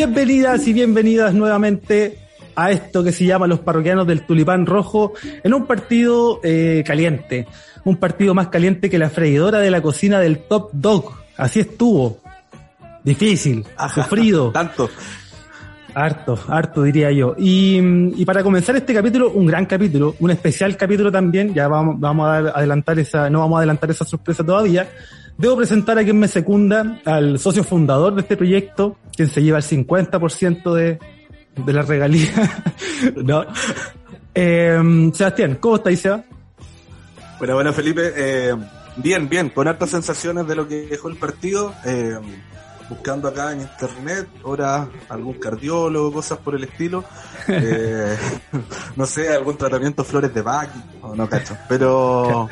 Bienvenidas y bienvenidas nuevamente a esto que se llama los parroquianos del Tulipán Rojo en un partido eh, caliente, un partido más caliente que la freidora de la cocina del Top Dog. Así estuvo. Difícil, sufrido. Tanto. Harto, harto diría yo. Y, para comenzar este capítulo, un gran capítulo, un especial capítulo también, ya vamos, vamos a adelantar esa, no vamos a adelantar esa sorpresa todavía. Debo presentar a quien me secunda, al socio fundador de este proyecto, quien se lleva el 50% de, de la regalía. no. Eh, Sebastián, ¿cómo estáis, Seba? Bueno, bueno, Felipe, eh, bien, bien, con hartas sensaciones de lo que dejó el partido. Eh, buscando acá en internet, ahora algún cardiólogo, cosas por el estilo. Eh, no sé, algún tratamiento flores de Bach, o no cacho. Pero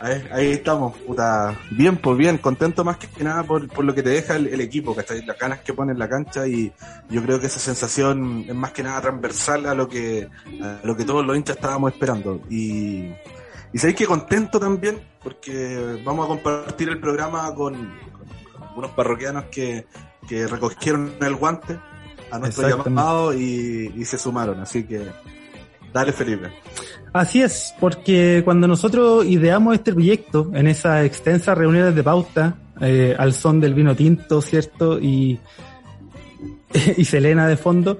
ahí, estamos, puta. Bien, pues bien, contento más que nada por, por lo que te deja el, equipo, ¿cachai? Las ganas que pone en la cancha y yo creo que esa sensación es más que nada transversal a lo que, a lo que todos los hinchas estábamos esperando. Y, y sabéis que contento también, porque vamos a compartir el programa con, unos parroquianos que, que recogieron el guante a nuestro llamado y, y se sumaron. Así que dale Felipe. Así es, porque cuando nosotros ideamos este proyecto en esas extensas reuniones de pauta, eh, al son del vino tinto, ¿cierto? Y, y Selena de fondo,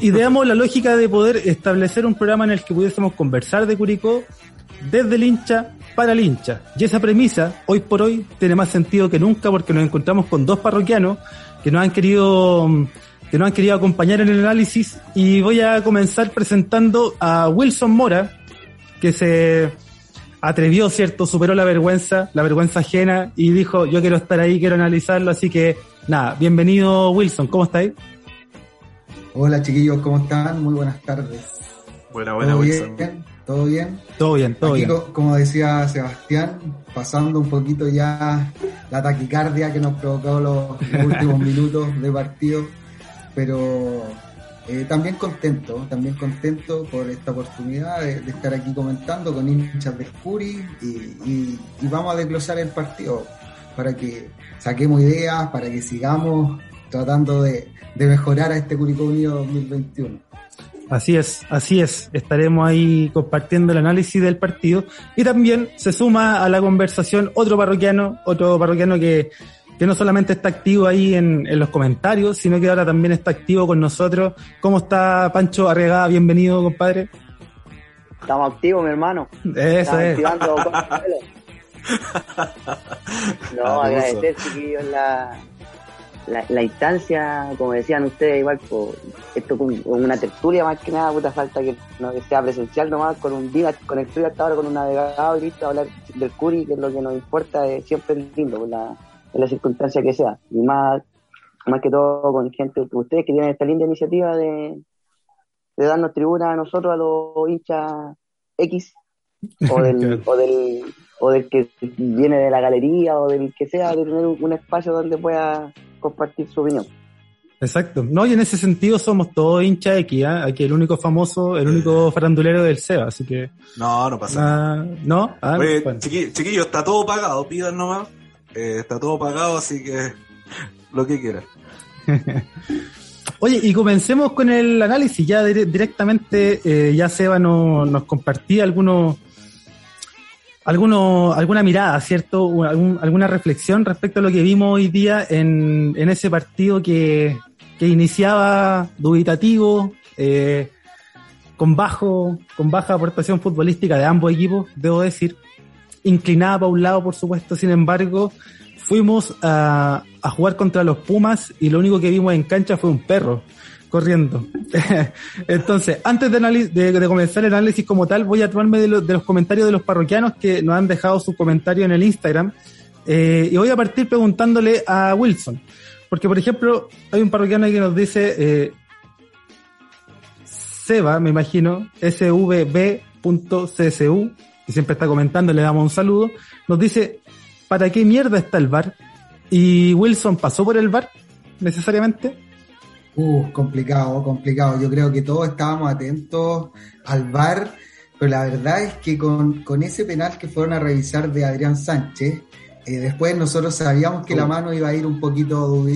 ideamos la lógica de poder establecer un programa en el que pudiésemos conversar de Curicó desde el hincha para el hincha. Y esa premisa, hoy por hoy, tiene más sentido que nunca porque nos encontramos con dos parroquianos que nos han querido que nos han querido acompañar en el análisis y voy a comenzar presentando a Wilson Mora, que se atrevió, ¿cierto? Superó la vergüenza, la vergüenza ajena y dijo, yo quiero estar ahí, quiero analizarlo, así que nada, bienvenido Wilson, ¿cómo estáis? Hola chiquillos, ¿cómo están? Muy buenas tardes. Buena, buena, Wilson. ¿Todo bien? Todo bien, todo bien. como decía Sebastián, pasando un poquito ya la taquicardia que nos provocó los, últimos minutos de partido, pero eh, también contento, también contento por esta oportunidad de, estar aquí comentando con hinchas de Scuri y, vamos a desglosar el partido para que saquemos ideas, para que sigamos tratando de, mejorar a este Curicó Unido 2021. Así es, así es. Estaremos ahí compartiendo el análisis del partido. Y también se suma a la conversación otro parroquiano, otro parroquiano que, que no solamente está activo ahí en, en, los comentarios, sino que ahora también está activo con nosotros. ¿Cómo está Pancho Arregada? Bienvenido, compadre. Estamos activos, mi hermano. Eso es. no, agradecer, chiquillos, la, la, la, instancia, como decían ustedes, igual, pues, esto con, una tertulia más que nada, puta falta que, no, sea presencial nomás, con un día, con el estudio hasta ahora, con un navegador listo, hablar del Curi, que es lo que nos importa, es siempre lindo, pues, la, en la circunstancia que sea. Y más, más que todo con gente, ustedes que tienen esta linda iniciativa de, de darnos tribuna a nosotros, a los hinchas X, o del, o del, o del que viene de la galería, o del que sea, de tener un espacio donde pueda compartir su opinión. Exacto. No, y en ese sentido somos todos hinchas X, ¿eh? Aquí el único famoso, el único farandulero del SEBA, así que... No, no pasa nada. ¿No? Ah, chiquillo, está todo pagado, pidan nomás. Eh, está todo pagado, así que lo que quieran. Oye, y comencemos con el análisis. Ya directamente, eh, ya Seba nos compartía algunos alguno, alguna mirada, ¿cierto? alguna reflexión respecto a lo que vimos hoy día en, en ese partido que, que iniciaba dubitativo, eh, con bajo, con baja aportación futbolística de ambos equipos, debo decir, inclinada para un lado, por supuesto, sin embargo, fuimos a, a jugar contra los Pumas y lo único que vimos en cancha fue un perro corriendo. Entonces, antes de, de, comenzar el análisis como tal, voy a tomarme de, los comentarios de los parroquianos que nos han dejado su comentario en el Instagram. Eh, y voy a partir preguntándole a Wilson. Porque, por ejemplo, hay un parroquiano que nos dice, eh, Seba, me imagino, svb.csu, que siempre está comentando, le damos un saludo, nos dice, ¿para qué mierda está el bar? Y Wilson pasó por el bar, necesariamente. Uh, complicado, complicado. Yo creo que todos estábamos atentos al VAR, pero la verdad es que con, ese penal que fueron a revisar de Adrián Sánchez, eh, después nosotros sabíamos que la mano iba a ir un poquito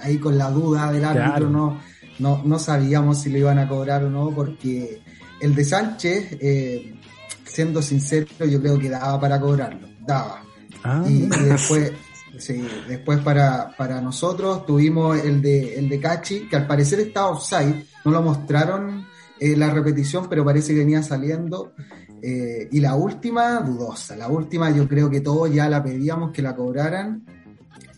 ahí con la duda del árbitro, no, no, no sabíamos si lo iban a cobrar o no, porque el de Sánchez, siendo sincero, yo creo que daba para cobrarlo, daba. Ah. y, después, sí, después para, para nosotros tuvimos el de, el de Cachi, que al parecer estaba offside, no lo mostraron eh, la repetición, pero parece que venía saliendo. Eh, y la última, dudosa. La última yo creo que todos ya la pedíamos que la cobraran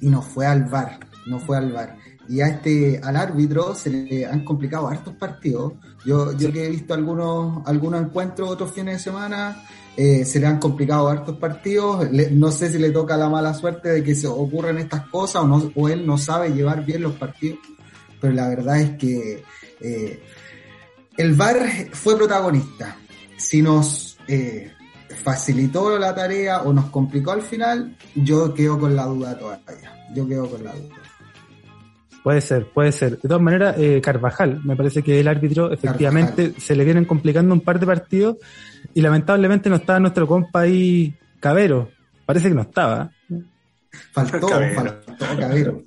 y no fue al VAR, no fue al VAR. Y a este, al árbitro se le han complicado hartos partidos. Yo, yo que he visto algunos, algunos encuentros otros fines de semana, eh, se le han complicado hartos partidos. no sé si le toca la mala suerte de que se ocurren estas cosas o, no, o él no sabe llevar bien los partidos. Pero la verdad es que eh, el VAR fue protagonista. Si nos eh, facilitó la tarea o nos complicó al final, yo quedo con la duda todavía. Yo quedo con la duda. Puede ser, puede ser. De todas maneras, eh, Carvajal, me parece que el árbitro efectivamente se le vienen complicando un par de partidos y lamentablemente no estaba nuestro compa ahí Cabero. Parece que no estaba. Faltó, faltó Cabero.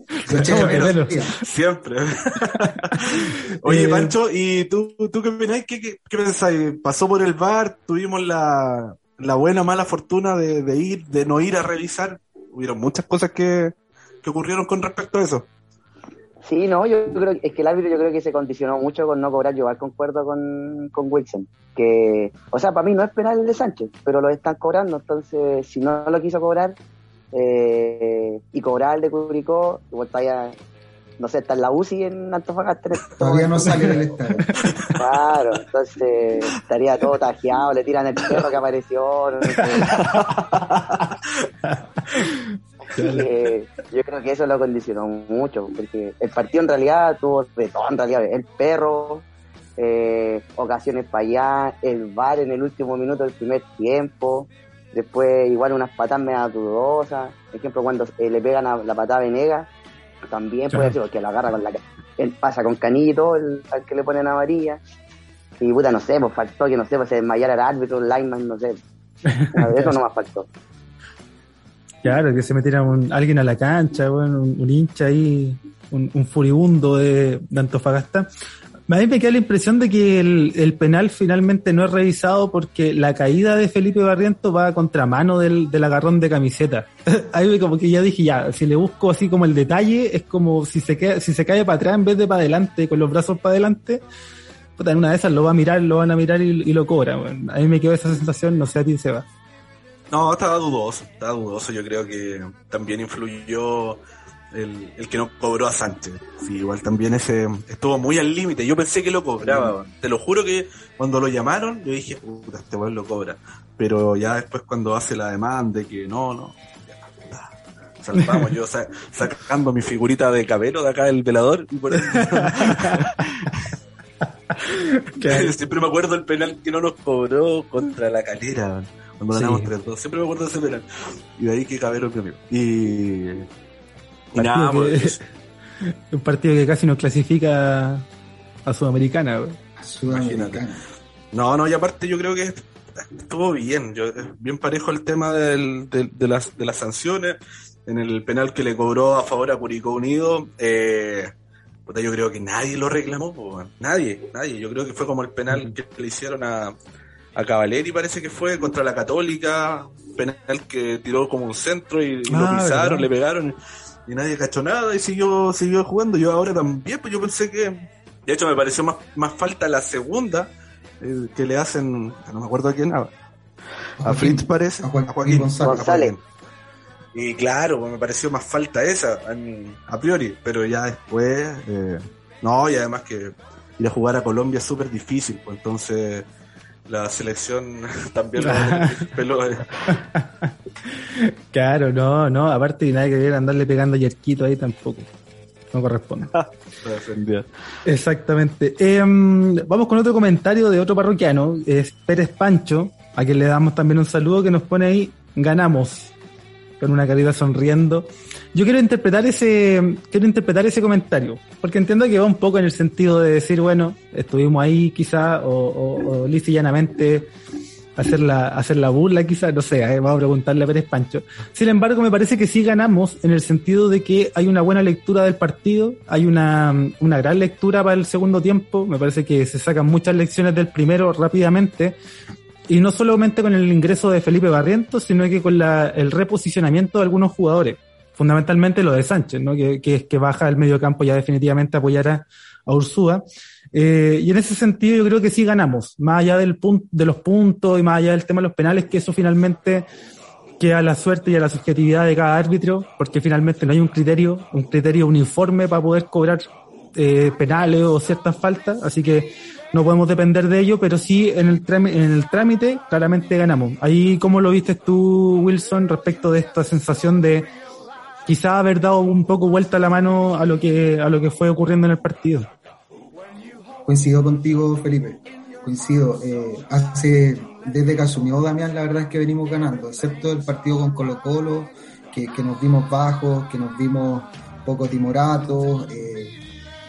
Siempre. Oye, eh, Pancho, ¿y tú, tú qué opináis? ¿Qué, qué, pensáis? ¿Pasó por el bar? ¿Tuvimos la, la buena o mala fortuna de, de, ir, de no ir a revisar? Hubieron muchas cosas que, que ocurrieron con respecto a eso. Sí, no, yo creo es que el árbitro yo creo que se condicionó mucho con no cobrar, yo igual concuerdo con, con Wilson, que, o sea, para mí no es penal el de Sánchez, pero lo están cobrando, entonces si no lo quiso cobrar, eh, y cobrar el de Curicó, igual está no sé, está en la UCI en Antofagasta. Todavía no sale del estadio. Claro, entonces estaría todo tajeado, le tiran el perro que apareció. Eh, yo creo que eso lo condicionó mucho, porque el partido en realidad tuvo de todo, en realidad, el perro, eh, ocasiones para allá, el bar en el último minuto del primer tiempo, después igual unas patas medio dudosas, por ejemplo cuando eh, le pegan a la patada a Venegas, también puede ser porque la agarra con la él pasa con canito el, al que le ponen amarilla y puta no sé, pues faltó que no sé, pues se desmayara el árbitro, el lineman, no sé. Eso no más faltó. Claro, que se metiera un, alguien a la cancha, un, hincha ahí, un, furibundo de, Antofagasta. A mí me queda la impresión de que el, penal finalmente no es revisado porque la caída de Felipe Barriento va a contramano del, agarrón de camiseta. Ahí como que ya dije, ya, si le busco así como el detalle, es como si se, cae para atrás en vez de para adelante, con los brazos para adelante, en una de esas lo va a mirar, lo van a mirar y, lo cobra. a mí me quedó esa sensación, no sé a ti se va. No, estaba dudoso, estaba dudoso. Yo creo que también influyó el, el que no cobró a Sánchez. Sí, igual también ese estuvo muy al límite. Yo pensé que lo cobraba. Te lo juro que cuando lo llamaron, yo dije, puta, este weón lo cobra. Pero ya después cuando hace la demanda de que no, no, salvamos yo sacando mi figurita de cabelo de acá del velador y por eso... Siempre me acuerdo el penal que no nos cobró contra la calera cuando ganamos 3-2. Siempre me acuerdo de ese penal. Y de ahí que Cabero premio. Y. Y nada, pues, Un partido que casi nos clasifica a Sudamericana, A Sudamericana. No, no, y aparte yo creo que estuvo bien. Yo, bien parejo el tema del, de, las, de las sanciones. En el penal que le cobró a favor a Curicó Unido, eh, yo creo que nadie lo reclamó, pues, nadie, nadie. Yo creo que fue como el penal que le hicieron a, a Cavaleri parece que fue contra la Católica, penal que tiró como un centro y, lo ah, pisaron, le pegaron y nadie cachó nada y siguió, siguió jugando. Yo ahora también, pues yo pensé que, de hecho me pareció más, más falta la segunda eh, que le hacen, no me acuerdo a quién, a, a Fritz parece, a, Joaquín, González. Y claro, pues me pareció más falta esa a, priori, pero ya después, eh, no, y además que ir a jugar a Colombia es súper difícil, pues entonces la selección también peló. Eh. claro, no, no, aparte de nadie que quiera andarle pegando yerquito ahí tampoco. No corresponde. Exactamente. Em, vamos con otro comentario de otro parroquiano, es Pérez Pancho, a quien le damos también un saludo que nos pone ahí, ganamos, con una carita sonriendo. Yo quiero interpretar ese, quiero interpretar ese comentario, porque entiendo que va un poco en el sentido de decir, bueno, estuvimos ahí quizá, o, o, o llanamente hacer la, hacer la burla quizás, no sé, eh, vamos a preguntarle a Pérez Pancho. Sin embargo, me parece que sí ganamos en el sentido de que hay una buena lectura del partido, hay una, una gran lectura para el segundo tiempo, me parece que se sacan muchas lecciones del primero rápidamente, y no solamente con el ingreso de Felipe Barrientos, sino que con la, el reposicionamiento de algunos jugadores, fundamentalmente lo de Sánchez, ¿no? que, que, que baja del medio campo ya definitivamente apoyará a Ursúa. Eh, y en ese sentido yo creo que sí ganamos, más allá del punto, de los puntos y más allá del tema de los penales, que eso finalmente queda a la suerte y a la subjetividad de cada árbitro, porque finalmente no hay un criterio, un criterio uniforme para poder cobrar eh, penales o ciertas faltas, así que no podemos depender de ello, pero sí en el, trámite, en el trámite claramente ganamos. Ahí, ¿cómo lo viste tú, Wilson, respecto de esta sensación de quizá haber dado un poco vuelta la mano a lo que, a lo que fue ocurriendo en el partido? Coincido contigo, Felipe. Coincido. Eh, hace, desde que asumió Damián, la verdad es que venimos ganando, excepto el partido con Colo Colo, que, que nos vimos bajos, que nos vimos poco timoratos. Eh,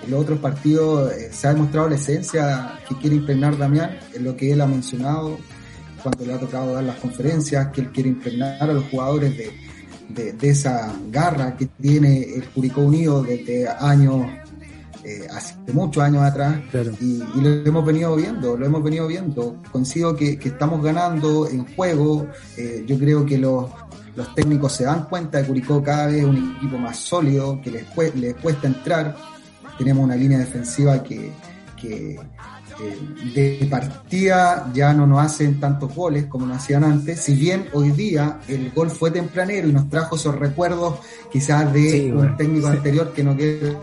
los otros partidos eh, se ha demostrado la esencia que quiere impregnar Damián, en lo que él ha mencionado cuando le ha tocado dar las conferencias, que él quiere impregnar a los jugadores de, de, de esa garra que tiene el Curicó Unido desde años eh, hace muchos años atrás. Y, y, lo hemos venido viendo, lo hemos venido viendo. Coincido que, que estamos ganando en juego, eh, yo creo que los, los técnicos se dan cuenta de Curicó cada vez es un equipo más sólido, que les, les cuesta entrar, tenemos una línea defensiva que, que eh, de partida ya no nos hacen tantos goles como nos hacían antes, si bien hoy día el gol fue tempranero y nos trajo esos recuerdos quizás de sí, un bueno, técnico sí. anterior que no quiero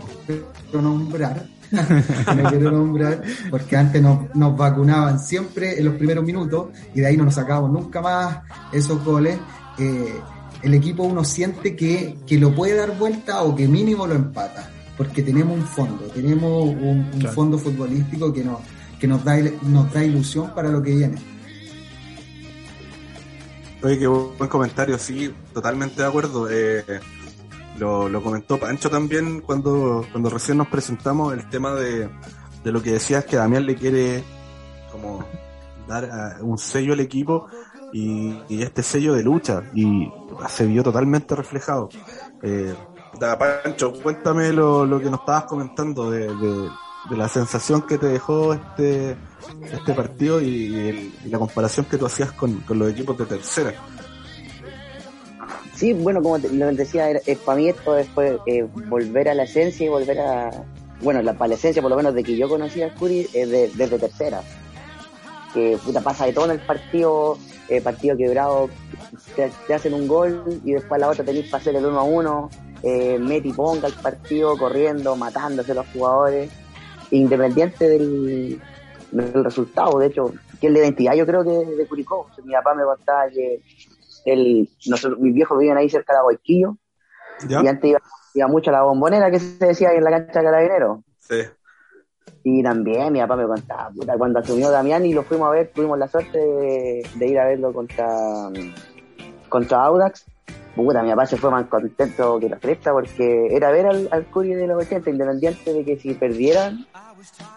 nombrar, no quiero nombrar, porque antes nos, nos, vacunaban siempre en los primeros minutos y de ahí no nos sacábamos nunca más esos goles. Eh, el equipo uno siente que, que lo puede dar vuelta o que mínimo lo empata, porque tenemos un fondo, tenemos un, un claro. fondo futbolístico que nos, que nos da, nos da ilusión para lo que viene. Oye, qué buen comentario, sí, totalmente de acuerdo. Eh, lo, lo, comentó Pancho también cuando, cuando recién nos presentamos el tema de, de lo que decías que Damián le quiere como dar un sello al equipo y, y, este sello de lucha y se vio totalmente reflejado. Eh, Pancho, cuéntame lo, lo, que nos estabas comentando de, de, la sensación que te dejó este, este partido y, la comparación que tú hacías con, con los equipos de tercera. Sí, bueno, como te, lo decía, es, para mí esto es eh, volver a la esencia y volver a, bueno, la, para la esencia por lo menos de que yo conocí al Curi es de, desde tercera. Que puta pasa de todo en el partido, eh, partido quebrado, te, te, hacen un gol y después la otra tenés para hacer el uno a uno, eh, mete y ponga el partido corriendo, matándose los jugadores, independiente del, del resultado, de hecho, que es la identidad yo creo que de Curicó. Mi papá me contaba que el, nosotros, mis viejos vivían ahí cerca de Boiquillo y antes iba, iba, mucho a la bombonera que se decía ahí en la cancha de Carabinero. Sí. Y también mi papá me contaba, puta, cuando asumió Damián y lo fuimos a ver, tuvimos la suerte de, de ir a verlo contra, contra Audax. Puta, mi papá se fue más contento que la cresta porque era ver al, al Curi de los 80, independiente de que si perdieran,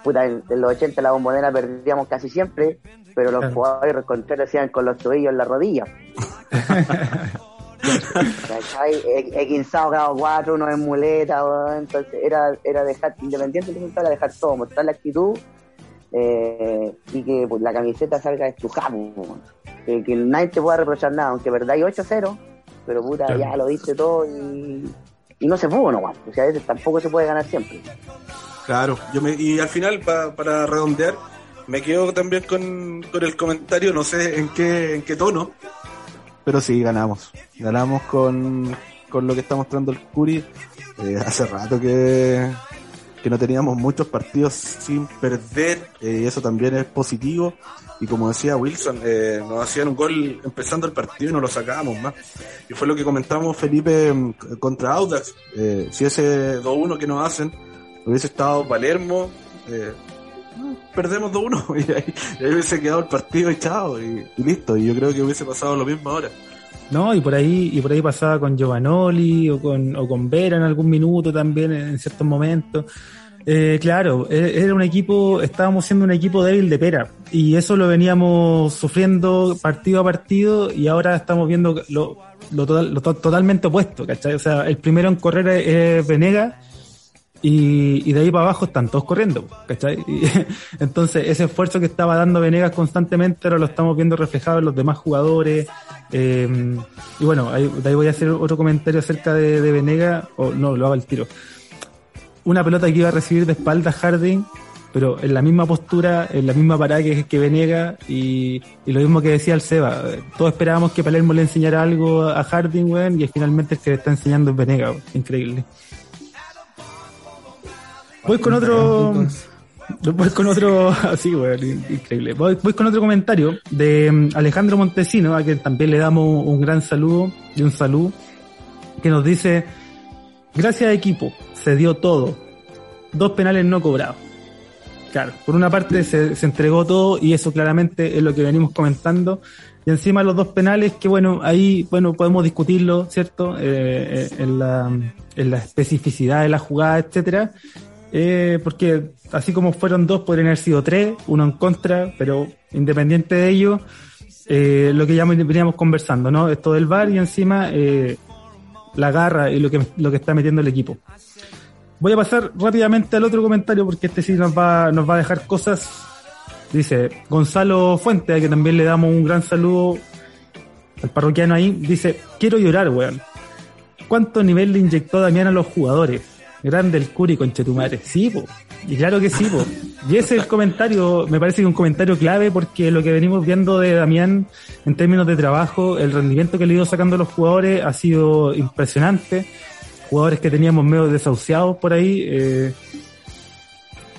puta, en, en los 80 la bombonera perdíamos casi siempre, pero los jugadores contrarios hacían con los tobillos en la rodilla. He quinzado cada cuatro, uno en muleta, entonces era, era dejar, independiente del resultado, era dejar todo, mostrar la actitud eh, y que pues, la camiseta salga de tu que, que, nadie te pueda reprochar nada, aunque verdad hay 8-0, pero puta, claro. ya lo diste todo y, y no se pudo, no, o sea, a veces tampoco se puede ganar siempre. Claro, yo me, y al final, pa, para redondear, me quedo también con, con el comentario, no sé en qué, en qué tono, pero sí, ganamos. Ganamos con, con lo que está mostrando el Curi. Eh, hace rato que, que no teníamos muchos partidos sin perder, eh, y eso también es positivo. Y como decía Wilson, eh, nos hacían un gol empezando el partido y no lo sacábamos más. Y fue lo que comentamos Felipe mm, contra Audax. Eh, si ese 2-1 que nos hacen hubiese estado Palermo, perdemos 2-1 y ahí, hubiese quedado el partido echado y, listo. Y yo creo que hubiese pasado lo mismo ahora. No, y por ahí, y por ahí pasaba con Giovanoli o con, o con Vera en algún minuto también en ciertos momentos. Eh, claro, e-, era un equipo, estábamos siendo un equipo débil de pera. y eso lo veníamos sufriendo partido a partido y ahora estamos viendo lo, lo, totalmente opuesto, ¿cachai? O sea, el primero en correr es Venega y, de ahí para abajo están todos corriendo, ¿cachai? entonces, ese esfuerzo que estaba dando Venegas constantemente ahora lo estamos viendo reflejado en los demás jugadores. Eh, y bueno, ahí, de ahí voy a hacer otro comentario acerca de, de Venegas, o no, lo hago al tiro. Una pelota que iba a recibir de espalda Harding, pero en la misma postura, en la misma parada que, que Venega, y, lo mismo que decía el Seba. Todos esperábamos que Palermo le enseñara algo a Harding, weón, y finalmente el que le está enseñando es Venega, increíble. Voy con otro. Voy con otro. Así, increíble. Voy, con otro comentario de mm, Alejandro Montesino, a quien también le damos un gran saludo y un saludo, que nos dice: Gracias, equipo, se dio todo. Dos penales no cobrados. Claro, por una parte se, se entregó todo y eso claramente es lo que venimos comentando. Y encima los dos penales, que bueno, ahí bueno podemos discutirlo, ¿cierto? Eh, eh, en, la, en la especificidad de la jugada, etcétera eh, porque así como fueron dos, podrían haber sido tres, uno en contra, pero independiente de ello, eh, lo que ya veníamos conversando, ¿no? Esto del VAR y encima eh, la garra y lo que, lo que está metiendo el equipo. Voy a pasar rápidamente al otro comentario porque este sí nos va, nos va a dejar cosas. Dice Gonzalo Fuente, a que también le damos un gran saludo al parroquiano ahí. Dice, quiero llorar, weón. ¿Cuánto nivel le inyectó Damián a los jugadores? Grande el Curi, conchetumare. Sí, po. Y claro que sí, po. Y ese es el comentario, me parece que un comentario clave porque lo que venimos viendo de Damián en términos de trabajo, el rendimiento que le ha ido sacando a los jugadores ha sido impresionante. Jugadores que teníamos medio desahuciados por ahí, eh,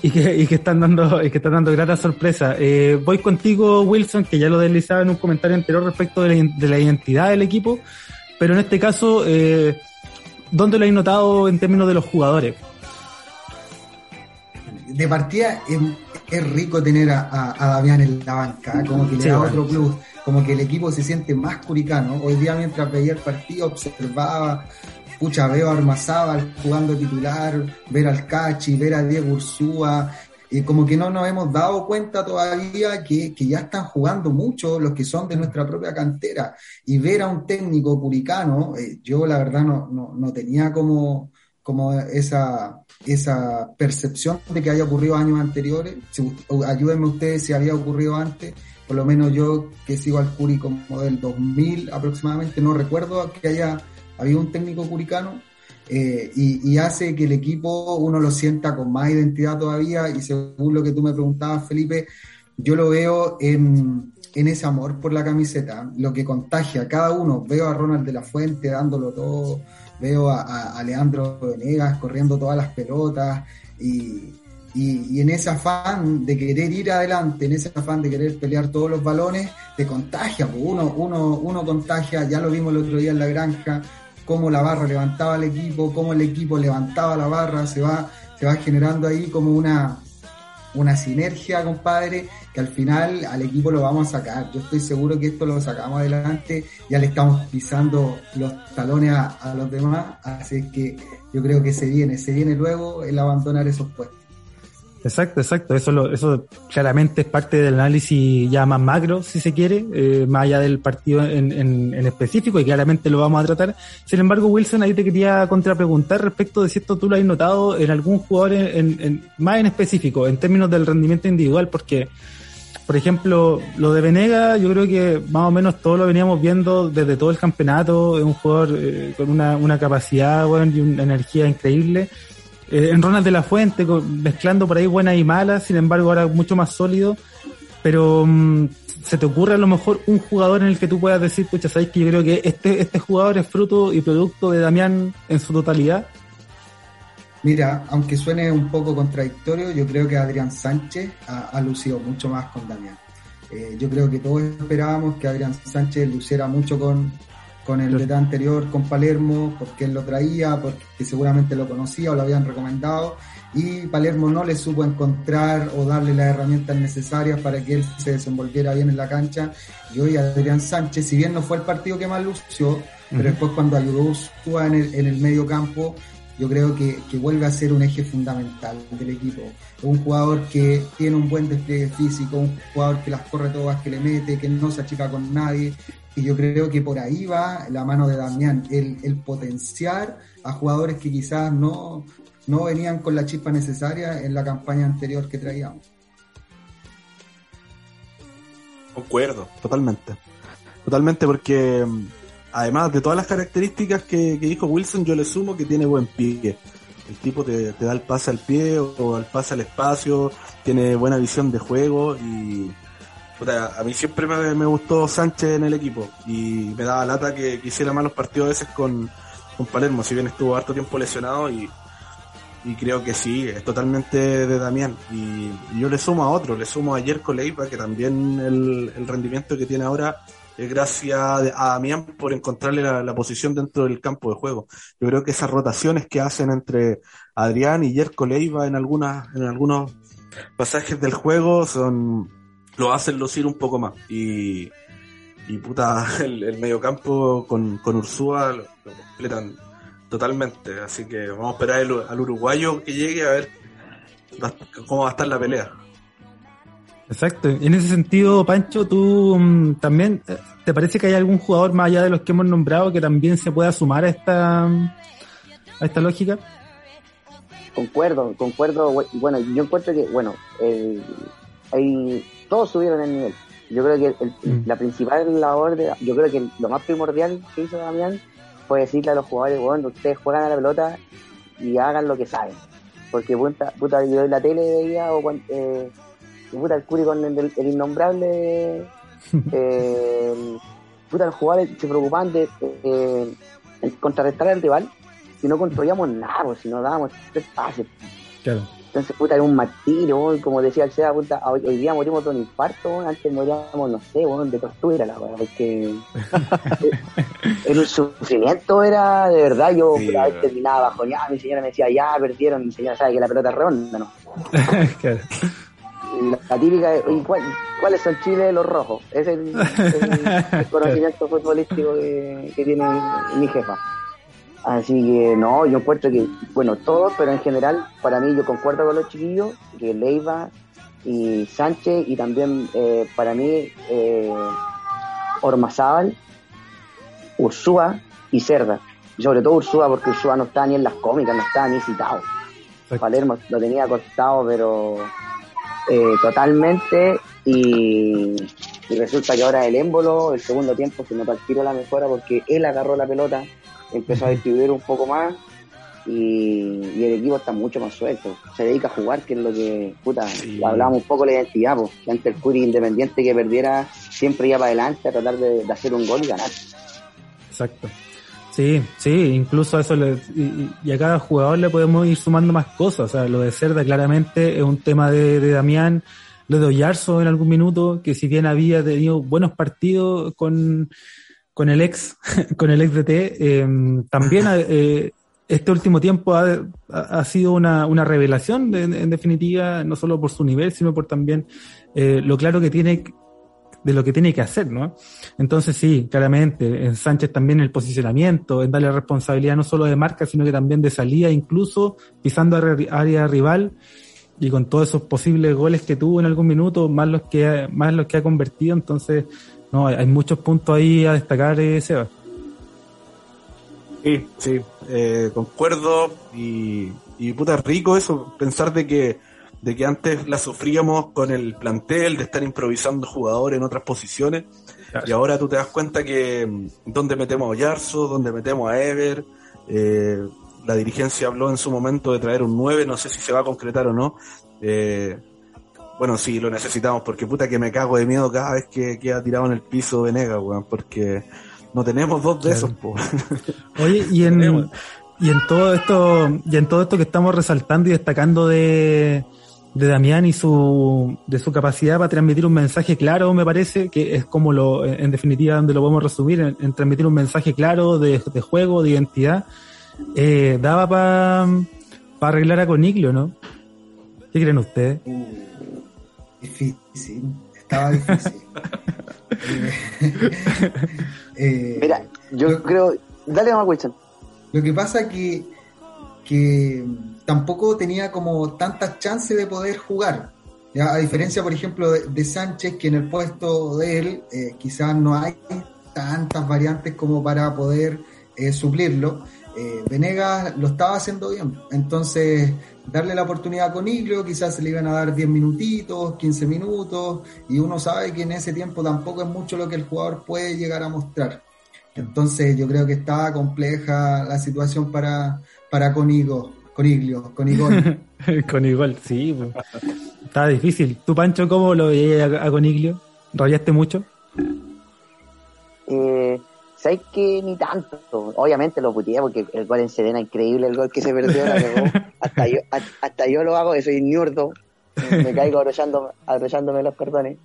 y que, y que están dando, y que están dando gratas sorpresas. Eh, voy contigo, Wilson, que ya lo deslizaba en un comentario anterior respecto de la, de la identidad del equipo, pero en este caso, eh, ¿dónde lo hay notado en términos de los jugadores? De partida es, rico tener a, Damián en la banca, ¿eh? como que le da otro plus, como que el equipo se siente más curicano. Hoy día mientras veía el partido observaba, pucha, veo a Armazábal jugando titular, ver al Cachi, ver a Diego Ursúa, y como que no nos hemos dado cuenta todavía que, ya están jugando mucho los que son de nuestra propia cantera. Y ver a un técnico curicano, eh, yo la verdad no, no, tenía como, como esa, esa percepción de que haya ocurrido años anteriores. ayúdenme ustedes si había ocurrido antes. Por lo menos yo que sigo al Curi como del 2000 aproximadamente, no recuerdo que haya habido un técnico curicano eh, y, hace que el equipo uno lo sienta con más identidad todavía. Y según lo que tú me preguntabas, Felipe, yo lo veo en, ese amor por la camiseta, lo que contagia a cada uno. Veo a Ronald de la Fuente dándolo todo, veo a, Leandro Venegas corriendo todas las pelotas. Y, en ese afán de querer ir adelante, en ese afán de querer pelear todos los balones, te contagia, uno, uno, uno contagia, ya lo vimos el otro día en la granja, cómo la barra levantaba al equipo, cómo el equipo levantaba la barra, se va, se va generando ahí como una, una sinergia, compadre, que al final al equipo lo vamos a sacar. Yo estoy seguro que esto lo sacamos adelante, ya le estamos pisando los talones a, a los demás, así que yo creo que se viene, se viene luego el abandonar esos puestos. Exacto, exacto. Eso, eso claramente es parte del análisis ya más macro, si se quiere, eh, más allá del partido en, en, específico, y claramente lo vamos a tratar. Sin embargo, Wilson, ahí te quería contrapreguntar respecto de si esto tú lo has notado en algún jugador en, más en específico, en términos del rendimiento individual, porque, por ejemplo, lo de Venega, yo creo que más o menos todo lo veníamos viendo desde todo el campeonato, es un jugador eh, con una, una capacidad bueno, y una energía increíble eh, en Ronald de la Fuente, mezclando por ahí buenas y malas, sin embargo ahora mucho más sólido, pero mm, ¿se te ocurre a lo mejor un jugador en el que tú puedas decir, pucha, sabes que yo creo que este, este jugador es fruto y producto de Damián en su totalidad? Mira, aunque suene un poco contradictorio, yo creo que Adrián Sánchez ha, lucido mucho más con Damián. Eh, yo creo que todos esperábamos que Adrián Sánchez luciera mucho con, con el de anterior, con Palermo, porque él lo traía, porque seguramente lo conocía o lo habían recomendado, y Palermo no le supo encontrar o darle las herramientas necesarias para que él se desenvolviera bien en la cancha. Y hoy Adrián Sánchez, si bien no fue el partido que más lució, pero después cuando ayudó Ursúa en el, en el medio campo, yo creo que, vuelve a ser un eje fundamental del equipo. Un jugador que tiene un buen despliegue físico, un jugador que las corre todas, que le mete, que no se achica con nadie. Y yo creo que por ahí va la mano de Damián, el, potenciar a jugadores que quizás no, no venían con la chispa necesaria en la campaña anterior que traíamos. Concuerdo, totalmente. Totalmente porque además de todas las características que, dijo Wilson, yo le sumo que tiene buen pie. El tipo te, da el pase al pie o, el pase al espacio, tiene buena visión de juego y a mí siempre me, gustó Sánchez en el equipo y me daba lata que, hiciera malos partidos a veces con, con Palermo, si bien estuvo harto tiempo lesionado y, y creo que sí, es totalmente de Damián. Y, yo le sumo a otro, le sumo a Jerko Leiva, que también el, rendimiento que tiene ahora es gracias a Damián por encontrarle la, posición dentro del campo de juego. Yo creo que esas rotaciones que hacen entre Adrián y Jerko Leiva en algunas, en algunos pasajes del juego son, lo hacen lucir un poco más. Y, y puta, el, el mediocampo con, con Ursúa lo completan Totalmente, así que vamos a esperar al uruguayo que llegue a ver cómo va a estar la pelea. Exacto, en ese sentido, Pancho, tú mm, también, eh, ¿te parece que hay algún jugador más allá de los que hemos nombrado que también se pueda sumar a esta, a esta lógica? Concuerdo, concuerdo, bueno, yo encuentro que, bueno, hay, todos subieron el nivel. Yo creo que mm. la principal labor, de, yo creo que lo más primordial que hizo Damián puede decirle a los jugadores, bueno, ustedes juegan a la pelota y hagan lo que saben. Porque puta, puta yo en la tele veía, o eh, puta el Curi con el, innombrable, eh, puta los jugadores se preocupaban de eh, contrarrestar al rival y no construíamos nada, pues, si no dábamos tres pases. Claro. Entonces, puta, era un martirio, como decía el SEA, puta, hoy, día morimos de un infarto, antes moríamos, no sé, bueno, de tortura la verdad, porque era un sufrimiento, era de verdad, yo a terminaba bajoneado, mi señora me decía, ya perdieron, mi señora sabe que la pelota es redonda, ¿no? claro. la, típica, ¿cuáles son Chile los rojos? Es el, conocimiento futbolístico que, que tiene mi jefa. Así que no, yo encuentro que, bueno, todos, pero en general, para mí yo concuerdo con los chiquillos, que Leiva y Sánchez y también eh, para mí eh, Ormazábal, Ursúa y Cerda. sobre todo Ursúa, porque Ursúa no está ni en las cómicas, no está ni citado. Palermo lo tenía cortado, pero eh, totalmente. Y, resulta que ahora el émbolo, el segundo tiempo, se al tiro la mejora porque él agarró la pelota empezó a distribuir un poco más y, el equipo está mucho más suelto. Se dedica a jugar, que es lo que, puta, hablábamos un poco de la identidad, pues, que antes el Curi independiente que perdiera siempre iba para adelante a tratar de, hacer un gol y ganar. Exacto. Sí, sí, incluso a eso le, y, a cada jugador le podemos ir sumando más cosas. O sea, lo de Cerda claramente es un tema de, de Damián, lo de Oyarzo en algún minuto, que si bien había tenido buenos partidos con, con el ex, con el ex DT, eh, también eh, este último tiempo ha, ha sido una, una revelación, en definitiva, no solo por su nivel, sino por también eh, lo claro que tiene de lo que tiene que hacer, ¿no? Entonces sí, claramente, en Sánchez también el posicionamiento, en darle responsabilidad no solo de marca, sino que también de salida, incluso pisando área rival y con todos esos posibles goles que tuvo en algún minuto, más los que más los que ha convertido, entonces no, hay, muchos puntos ahí a destacar, eh, Seba. Sí, sí, eh, concuerdo y, y puta rico eso, pensar de que, de que antes la sufríamos con el plantel, de estar improvisando jugadores en otras posiciones, y ahora tú te das cuenta que mm, donde metemos a Yarzo, donde metemos a Ever, eh, la dirigencia habló en su momento de traer un 9, no sé si se va a concretar o no, eh, bueno, sí, lo necesitamos porque puta que me cago de miedo cada vez que queda tirado en el piso Venegas, weón, porque no tenemos dos de esos, po. Oye, y en, y en todo esto, y en todo esto que estamos resaltando y destacando de, de Damián y su, de su capacidad para transmitir un mensaje claro, me parece, que es como lo, en definitiva, donde lo podemos resumir, en, transmitir un mensaje claro de, de juego, de identidad, eh, daba para para arreglar a Coniglio, ¿no? ¿Qué creen ustedes? Difícil, estaba difícil. Eh, Mira, yo creo. Dale, más Wilson. Lo que pasa que, que tampoco tenía como tantas chances de poder jugar. ¿ya? A diferencia, por ejemplo, de, Sánchez, que en el puesto de él eh, quizás no hay tantas variantes como para poder eh, suplirlo. Eh, Venegas lo estaba haciendo bien, entonces darle la oportunidad con Iglio, quizás se le iban a dar 10 minutitos, 15 minutos, y uno sabe que en ese tiempo tampoco es mucho lo que el jugador puede llegar a mostrar. Entonces yo creo que estaba compleja la situación para, para Conigo, Coniglio, Conigol. Conigol, sí. Estaba difícil. ¿Tú, Pancho, cómo lo veías a, Coniglio? ¿Rayaste mucho? Eh, ¿Sabes que Ni tanto. Obviamente lo puteé porque el gol en Serena, increíble el gol que se perdió. hasta, yo, hasta yo lo hago, que soy ñurdo. Me caigo arrollándome los cordones.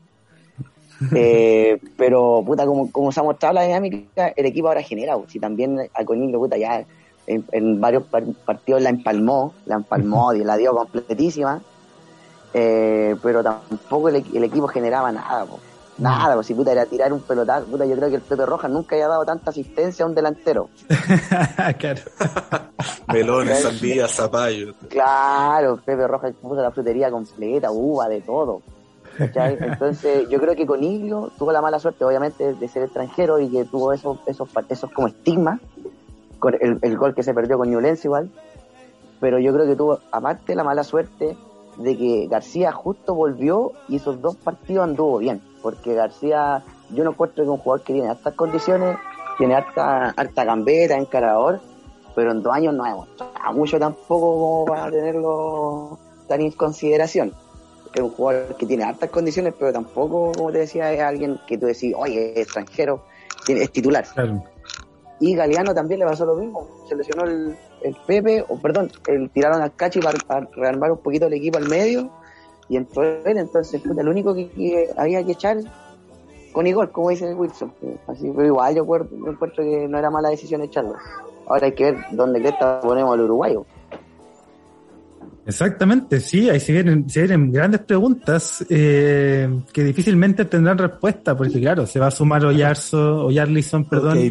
Eh, pero, puta, como, como se ha mostrado la dinámica, el equipo ahora genera. Si también a Conillo, puta, ya en, varios partidos la empalmó, la empalmó y la dio completísima. Eh, pero tampoco el, equipo generaba nada. Nada, pues si puta era tirar un pelotazo, puta, yo creo que el Pepe Rojas nunca haya dado tanta asistencia a un delantero. claro. Melones, sandías, zapallo. Claro, Pepe Rojas puso la frutería completa, uva, de todo. Entonces, yo creo que con Ilio tuvo la mala suerte, obviamente, de ser extranjero y que tuvo esos, esos, esos como estigmas, con el, el gol que se perdió con Newlands igual, pero yo creo que tuvo, aparte, la mala suerte de que García justo volvió y esos dos partidos anduvo bien, porque García, yo no encuentro que un jugador que tiene altas condiciones, tiene harta, harta gambeta, encarador, pero en dos años no hemos mucho tampoco como para tenerlo tan en consideración. Es un jugador que tiene altas condiciones, pero tampoco, como te decía, es alguien que tú decís, oye, es extranjero, es titular. Y Galeano también le pasó lo mismo, se lesionó el, el Pepe, o perdón, el, tiraron al Cachi para, rearmar un poquito el equipo al medio y entró él, entonces el único que, había que echar con Igor, como dice Wilson. Así, pero igual yo, encuentro que no era mala decisión echarlo. Ahora hay que ver dónde está ponemos al uruguayo. Exactamente, sí, ahí se vienen, se vienen grandes preguntas eh, que difícilmente tendrán respuesta, porque claro, se va a sumar Oyarzo, Oyarlison, perdón. Okay,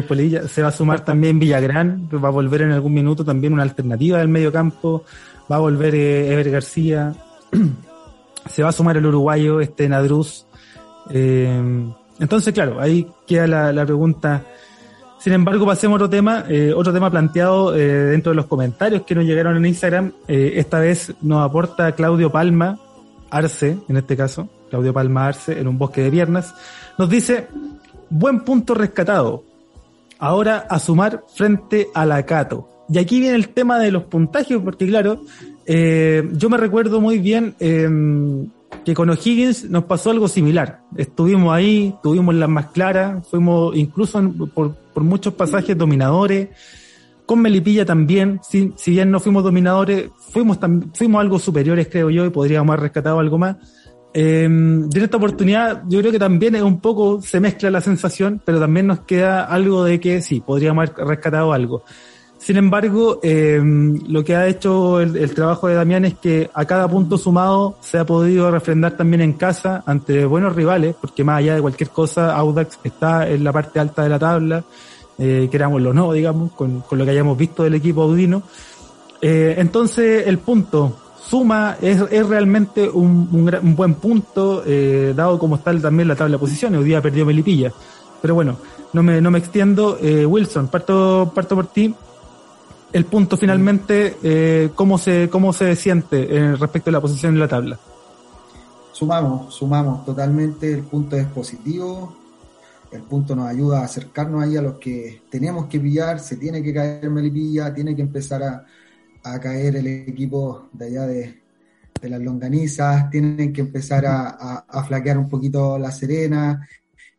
Polilla. Se va a sumar también Villagrán, va a volver en algún minuto también una alternativa del medio campo, va a volver eh, Ever García, se va a sumar el uruguayo, este Nadruz. Eh, entonces, claro, ahí queda la, la pregunta sin embargo, pasemos a otro tema, eh, otro tema planteado dentro de los comentarios que nos llegaron en Instagram. Esta vez nos aporta Claudio Palma, Arce, en este caso, Claudio Palma Arce, en un bosque de piernas. Nos dice, buen punto rescatado. Ahora a sumar frente a la Cato. Y aquí viene el tema de los puntajes, porque claro, yo me recuerdo muy bien em, que con O'Higgins nos pasó algo similar. Estuvimos ahí, tuvimos las más claras, fuimos incluso por, muchos pasajes dominadores. Con Melipilla también, si, si bien no fuimos dominadores, fuimos, fuimos algo superiores, creo yo, y podríamos haber rescatado algo más. Eh, en esta oportunidad, yo creo que también es un poco, se mezcla la sensación, pero también nos queda algo de que sí, podríamos haber rescatado algo. Sin embargo, em, lo que ha hecho el, trabajo de Damián es que a cada punto sumado se ha podido refrendar también en casa ante buenos rivales, porque más allá de cualquier cosa, Audax está en la parte alta de la tabla, eh, querámoslo no, digamos, con, lo que hayamos visto del equipo audino. Eh, entonces, el punto suma es, realmente un, un, buen punto, eh, dado como está también la tabla de posiciones. Hoy día perdió Melipilla. Pero bueno, no me, no me extiendo. Eh, Wilson, parto, parto por ti el punto finalmente, eh, ¿cómo, se, ¿cómo se siente eh, respecto a la posición en la tabla? Sumamos, sumamos totalmente, el punto es positivo, el punto nos ayuda a acercarnos ahí a los que tenemos que pillar, se tiene que caer Melipilla, tiene que empezar a, caer el equipo de allá de, las longanizas, tienen que empezar a, a, flaquear un poquito la Serena,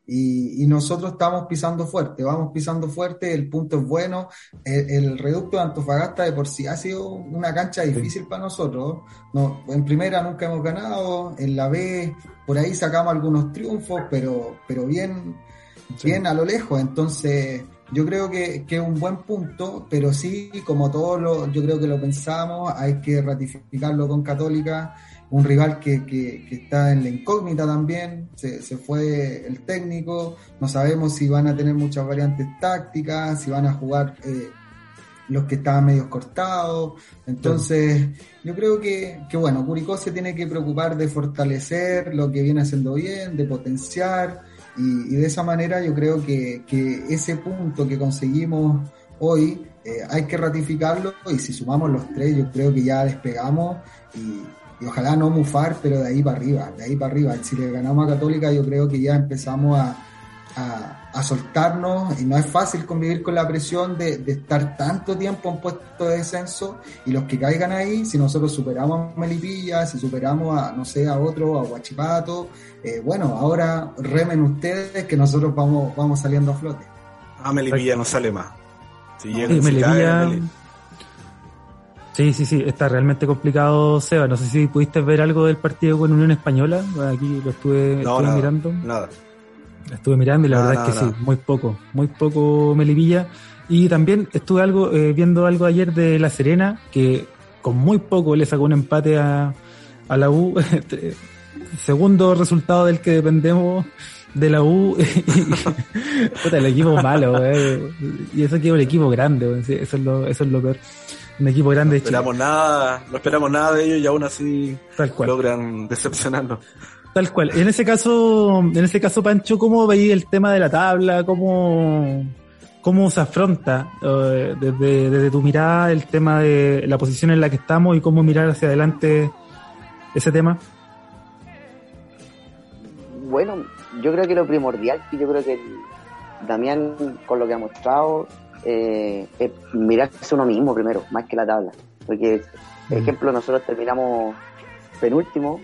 y, nosotros estamos pisando fuerte, vamos pisando fuerte, el punto es bueno. El, reducto de Antofagasta de por sí ha sido una cancha difícil para nosotros. No, en primera nunca hemos ganado, en la B por ahí sacamos algunos triunfos, pero, pero bien, bien a lo lejos. Entonces, yo creo que, que, es un buen punto, pero sí, como todos lo, yo creo que lo pensamos, hay que ratificarlo con Católica un rival que, que, está en la incógnita también, se, se, fue el técnico, no sabemos si van a tener muchas variantes tácticas, si van a jugar eh, los que estaban medios cortados. Entonces, yo creo que, que, bueno, Curicó se tiene que preocupar de fortalecer lo que viene haciendo bien, de potenciar, y, de esa manera yo creo que, que ese punto que conseguimos hoy eh, hay que ratificarlo y si sumamos los tres yo creo que ya despegamos y, ojalá no mufar, pero de ahí para arriba, de ahí para arriba. Si le ganamos a Católica yo creo que ya empezamos a, a, soltarnos y no es fácil convivir con la presión de, de, estar tanto tiempo en puesto de descenso y los que caigan ahí, si nosotros superamos a Melipilla, si superamos a, no sé, a otro, a Guachipato, eh, bueno, ahora remen ustedes que nosotros vamos, vamos saliendo a flote. Ah, Melipilla no sale más. Si Melipilla... Sí, sí, sí, está realmente complicado, Seba. No sé si pudiste ver algo del partido con Unión Española. Aquí lo estuve, mirando. Nada. Estuve mirando y la verdad es que sí, muy poco, muy poco Melipilla. Y también estuve algo eh, viendo algo ayer de La Serena, que con muy poco le sacó un empate a, a la U. Segundo resultado del que dependemos de la U. Puta, el equipo malo, eh. Y eso que es un equipo grande, eso, es lo, eso es lo peor. Un equipo grande. No esperamos nada, no esperamos nada de ellos y aún así logran decepcionarnos. Tal cual. En ese caso, en ese caso, Pancho, ¿cómo veis el tema de la tabla? ¿Cómo, cómo se afronta eh, desde, desde tu mirada el tema de la posición en la que estamos y cómo mirar hacia adelante ese tema? Bueno, yo creo que lo primordial, y yo creo que Damián, con lo que ha mostrado, eh, es mirarse uno mismo primero, más que la tabla. Porque, por mm. ejemplo, nosotros terminamos penúltimo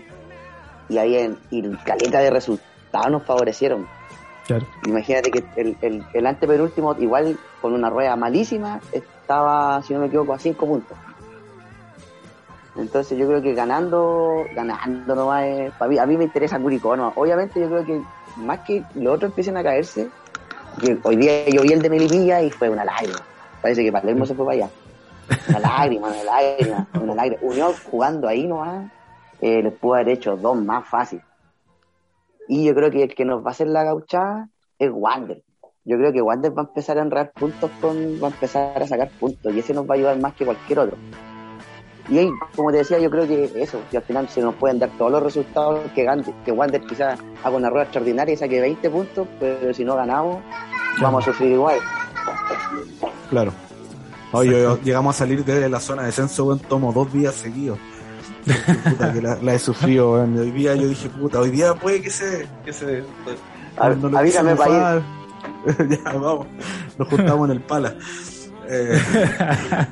y ahí en y caleta de resultados nos favorecieron. Imagínate que el, el, el, antepenúltimo, igual con una rueda malísima, estaba, si no me equivoco, a 5 puntos. Entonces yo creo que ganando, ganando nomás es, para mí, a mí me interesa Curicó, ¿no? Obviamente yo creo que más que los otros empiecen a caerse, hoy día yo vi el de Melipilla y fue una lágrima. Parece que Palermo se fue para allá. Una lágrima, una lágrima, una lágrima. Unión jugando ahí nomás eh, les pudo haber hecho dos más fácil. Y yo creo que el que nos va a hacer la gauchada es Wander. Yo creo que Wander va a empezar a enredar puntos con, va a empezar a sacar puntos y ese nos va a ayudar más que cualquier otro. Y ahí, como te decía, yo creo que eso, que al final se nos pueden dar todos los resultados que, que Wander quizás haga una rueda extraordinaria y saque 20 puntos, pero si no ganamos, vamos a sufrir igual. Claro. Oye, llegamos a salir de la zona de descenso, tomo dos días seguidos puta, que la, he sufrido, Hoy día yo dije, puta, hoy día puede que se. Que se no avísame para ir. ya, vamos. Nos juntamos en el pala. Eh,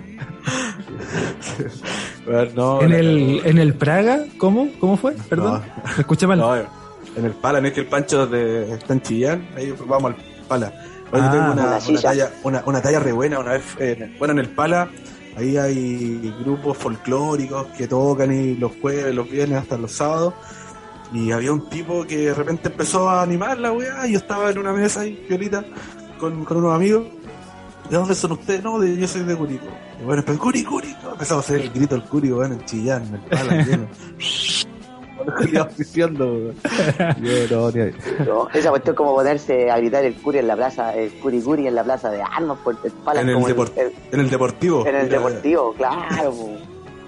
¿En, el, ¿En el Praga? ¿Cómo? ¿Cómo fue? Perdón. ¿Me escuché mal? en el Pala, no es que el Pancho de, está en Chillán, ahí vamos al Pala. Hoy tengo ah, una, una, talla, una, una, talla re buena una vez, eh, bueno, en el Pala Ahí hay grupos folclóricos que tocan y los jueves, los viernes, hasta los sábados. Y había un tipo que de repente empezó a animar la weá. Y yo estaba en una mesa ahí, violita, con, con unos amigos. ¿De dónde son ustedes? No, de, yo soy de Curico. Y bueno, pero Curi, Curi. Empezamos a hacer el grito del Curi, bueno, en Chillán, en el palo lleno. diciendo, no, no, esa cuestión como ponerse a gritar el curi en la plaza, el curi curi en la plaza de armas por el en, el en el deportivo. En el deportivo, claro.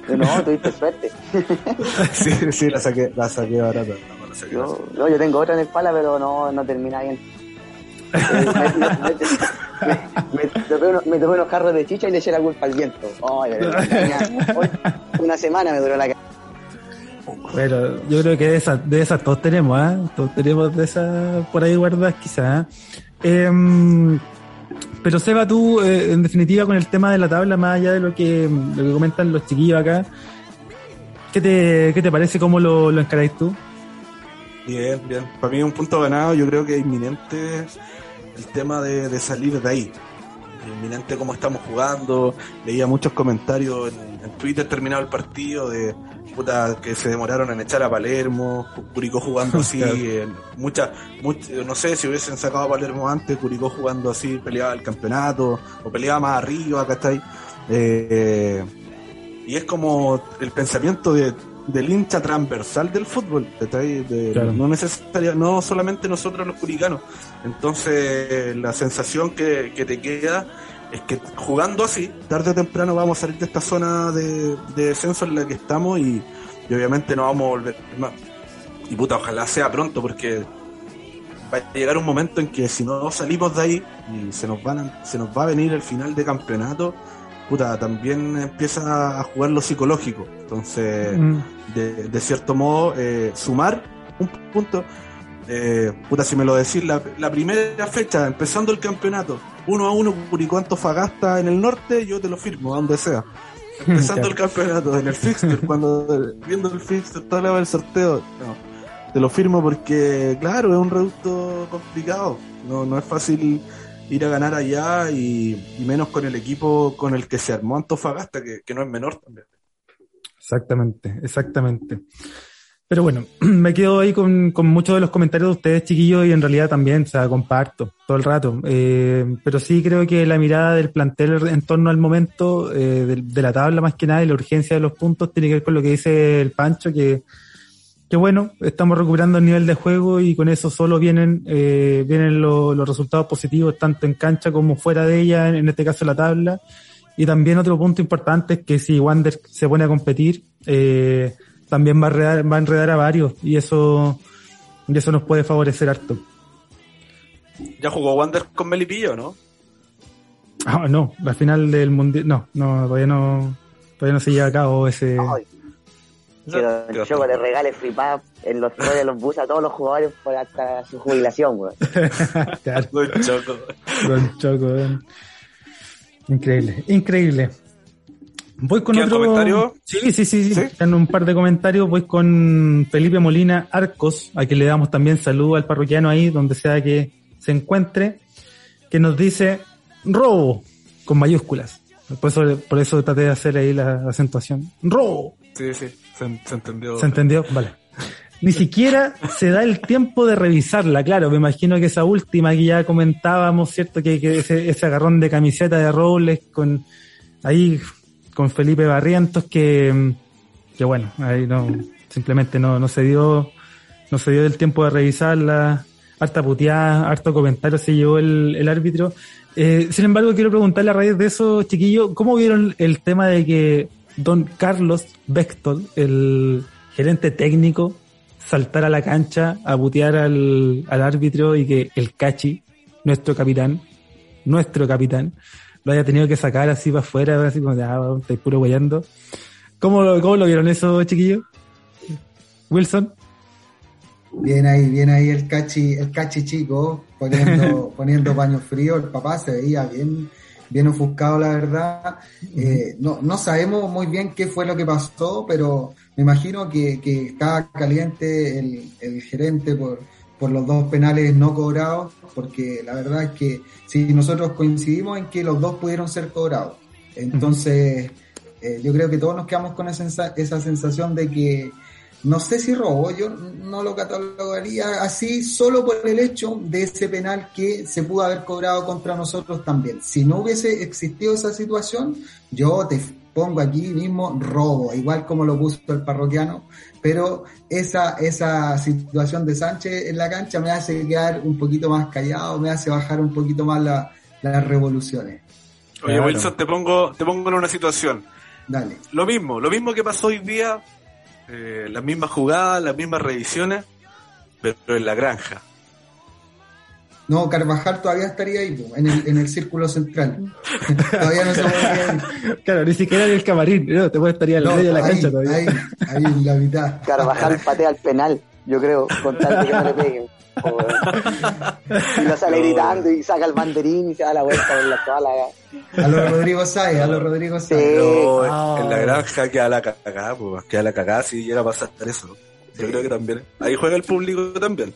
No, tuviste suerte. sí, sí, la saqué, la saqué barata. No, no, yo tengo otra en el pala, pero no, no termina bien. Me, tomé unos, carros de chicha y le eché la culpa al viento. una semana me duró la pero yo creo que de esas, de esas todos tenemos, ¿eh? Todos tenemos de esas por ahí guardadas quizás. Eh, pero Seba, tú, eh, en definitiva, con el tema de la tabla, más allá de lo que, lo que comentan los chiquillos acá, ¿qué te, qué te parece? ¿Cómo lo, lo encaráis tú? Bien, bien. Para mí un punto ganado, yo creo que es inminente el tema de, de salir de ahí. Inminente cómo estamos jugando. Leía muchos comentarios en, en Twitter terminado el partido de puta, que se demoraron en echar a Palermo, Curicó jugando así, muchas, no sé si hubiesen sacado a Palermo antes, Curicó jugando así, peleaba el campeonato, o peleaba más arriba, ¿cachai? Eh, y es como el pensamiento de, del hincha transversal del fútbol, de, no necesaria, no solamente nosotros los curicanos. Entonces, la sensación que, que te queda es que jugando así, tarde o temprano vamos a salir de esta zona de, descenso en la que estamos y, obviamente no vamos a volver más. Y puta, ojalá sea pronto porque va a llegar un momento en que si no salimos de ahí y se nos, van se nos va a venir el final de campeonato, puta, también empieza a jugar lo psicológico. Entonces, mm. de, cierto modo, eh, sumar un punto. Eh, puta, si me lo decís, la, primera fecha, empezando el campeonato, uno a uno, Curicó Fagasta en el norte, yo te lo firmo, donde sea. Empezando el campeonato, en el fixture, cuando viendo el fixture, toda la el sorteo, te lo firmo porque, claro, es un reducto complicado. No, no es fácil ir a ganar allá y, menos con el equipo con el que se armó Antofagasta, que, que no es menor también. Exactamente, exactamente. Pero bueno, me quedo ahí con, con, muchos de los comentarios de ustedes, chiquillos, y en realidad también, o sea, comparto todo el rato. Eh, pero sí creo que la mirada del plantel en torno al momento eh, de, la tabla más que nada y la urgencia de los puntos tiene que ver con lo que dice el Pancho, que, que bueno, estamos recuperando el nivel de juego y con eso solo vienen, eh, vienen los resultados positivos tanto en cancha como fuera de ella, en, este caso la tabla. Y también otro punto importante es que si Wander se pone a competir, eh, también va a, enredar, va a enredar a varios y eso, y eso nos puede favorecer harto. ¿Ya jugó Wander con Melipillo, no? Ah, no, la final del mundial, no, no, todavía no, todavía no se lleva a cabo ese. Que Don Choco le regale free pass en los de los buses a todos los jugadores por hasta su jubilación, güey. Don Choco. Don Choco, Increíble, increíble. Voy con otro. comentario? Sí, sí, sí, sí. En un par de comentarios voy con Felipe Molina Arcos, a quien le damos también saludo al parroquiano ahí, donde sea que se encuentre, que nos dice robo con mayúsculas. Por eso, por eso traté de hacer ahí la acentuación. Robo. Sí, sí, se, entendió. Se entendió, vale. Ni siquiera se da el tiempo de revisarla, claro, me imagino que esa última que ya comentábamos, ¿cierto? Que, ese, ese agarrón de camiseta de Robles con ahí con Felipe Barrientos que, que bueno, ahí no, simplemente no, no se dio, no se dio el tiempo de revisarla, harta puteada, harto comentario se llevó el, el árbitro. Eh, sin embargo, quiero preguntarle a raíz de eso, chiquillo, ¿cómo vieron el tema de que don Carlos Bechtold, el gerente técnico, saltara a la cancha a putear al, al árbitro y que el Cachi, nuestro capitán, nuestro capitán, lo haya tenido que sacar así para afuera, así como ah, estáis puro guayando. ¿Cómo, ¿Cómo lo vieron eso, chiquillos? Wilson. Bien ahí, bien ahí el cachi, el cachi chico, poniendo, poniendo paño frío, el papá se veía bien, bien ofuscado la verdad. Eh, no, no sabemos muy bien qué fue lo que pasó, pero me imagino que, que estaba caliente el, el gerente por, por los dos penales no cobrados, porque la verdad es que si nosotros coincidimos en que los dos pudieron ser cobrados, entonces eh, yo creo que todos nos quedamos con esa, esa sensación de que no sé si robó, yo no lo catalogaría así solo por el hecho de ese penal que se pudo haber cobrado contra nosotros también. Si no hubiese existido esa situación, yo te pongo aquí mismo robo, igual como lo puso el parroquiano, pero esa, esa situación de Sánchez en la cancha me hace quedar un poquito más callado, me hace bajar un poquito más las revoluciones. Oye, Wilson, te pongo, te pongo en una situación. Dale. Lo mismo, lo mismo que pasó hoy día, eh, las mismas jugadas, las mismas revisiones, pero en la granja. No, Carvajal todavía estaría ahí, en el, en el círculo central. todavía no se puede Claro, ni siquiera en el camarín, no, te puede estar en la medio de la cancha todavía. Ahí, ahí en la mitad. Carvajal patea al penal, yo creo, con tal que no le peguen. Y lo sale gritando y saca el banderín y se da la vuelta con la toda A los Rodrigo Sáez, a los Rodrigo Sáez. En la granja queda la cagada, pues, queda la cagada si llega a pasar eso. Yo creo que también. Ahí juega el público también.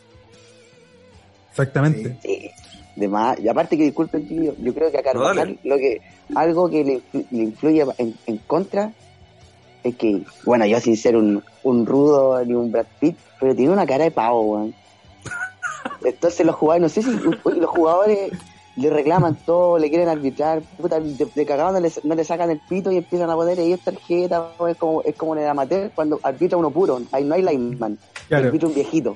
Exactamente. Sí, de más. Y aparte que disculpen, tío, yo creo que a Carvajal lo que, algo que le, influye en, contra es que, bueno, yo sin ser un, un rudo ni un Brad Pitt, pero tiene una cara de pavo, weón. Entonces los jugadores, no sé si los jugadores le reclaman todo, le quieren arbitrar, puta, de, de cagado no le, no le, sacan el pito y empiezan a poner ellos tarjeta, es como, es como en el amateur cuando arbitra uno puro, ahí no hay lineman, claro. arbitra un viejito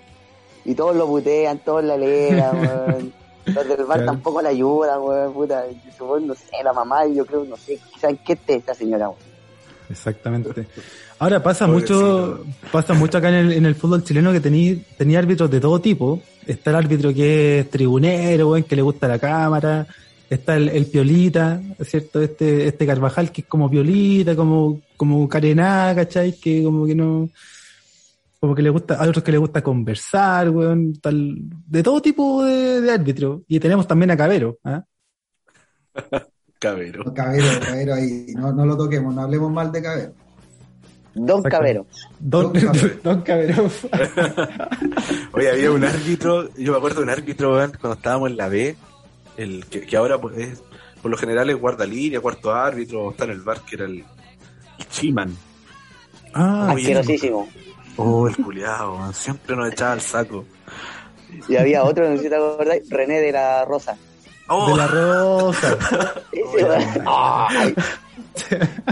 y todos lo putean, todos la lean, Los del bar tampoco le ayudan, weón, puta. Supongo, no sé, la mamá, yo creo, no sé, quizás qué esté esta señora, weón. Exactamente. Ahora pasa mucho, pasa mucho acá en el, en el fútbol chileno que tenía, tenía árbitros de todo tipo. Está el árbitro que es tribunero, weón, que le gusta la cámara. Está el, el piolita, ¿cierto? Este, este Carvajal que es como piolita, como, como carená, ¿cachai? Que como que no, como que le gusta, hay otros que le gusta conversar, weón, tal, de todo tipo de, de árbitro. Y tenemos también a Cabero, ¿ah? Cabero. Cabero, Cabero ahí, no, no lo toquemos, no hablemos mal de Cabero. Don Cabero. Don, Don Cabero. Don Cabero. Oye, había un árbitro, yo me acuerdo de un árbitro cuando estábamos en la B, el que, que ahora pues es, por lo general es guardalínea, cuarto árbitro, o está en el bar, que era el, el Chiman. Ah, Oye, Asquerosísimo. Oh, el culiado, siempre nos echaba al saco. Y había otro, no sé si te acordás, René de la Rosa. Oh, de la Rosa. Ay,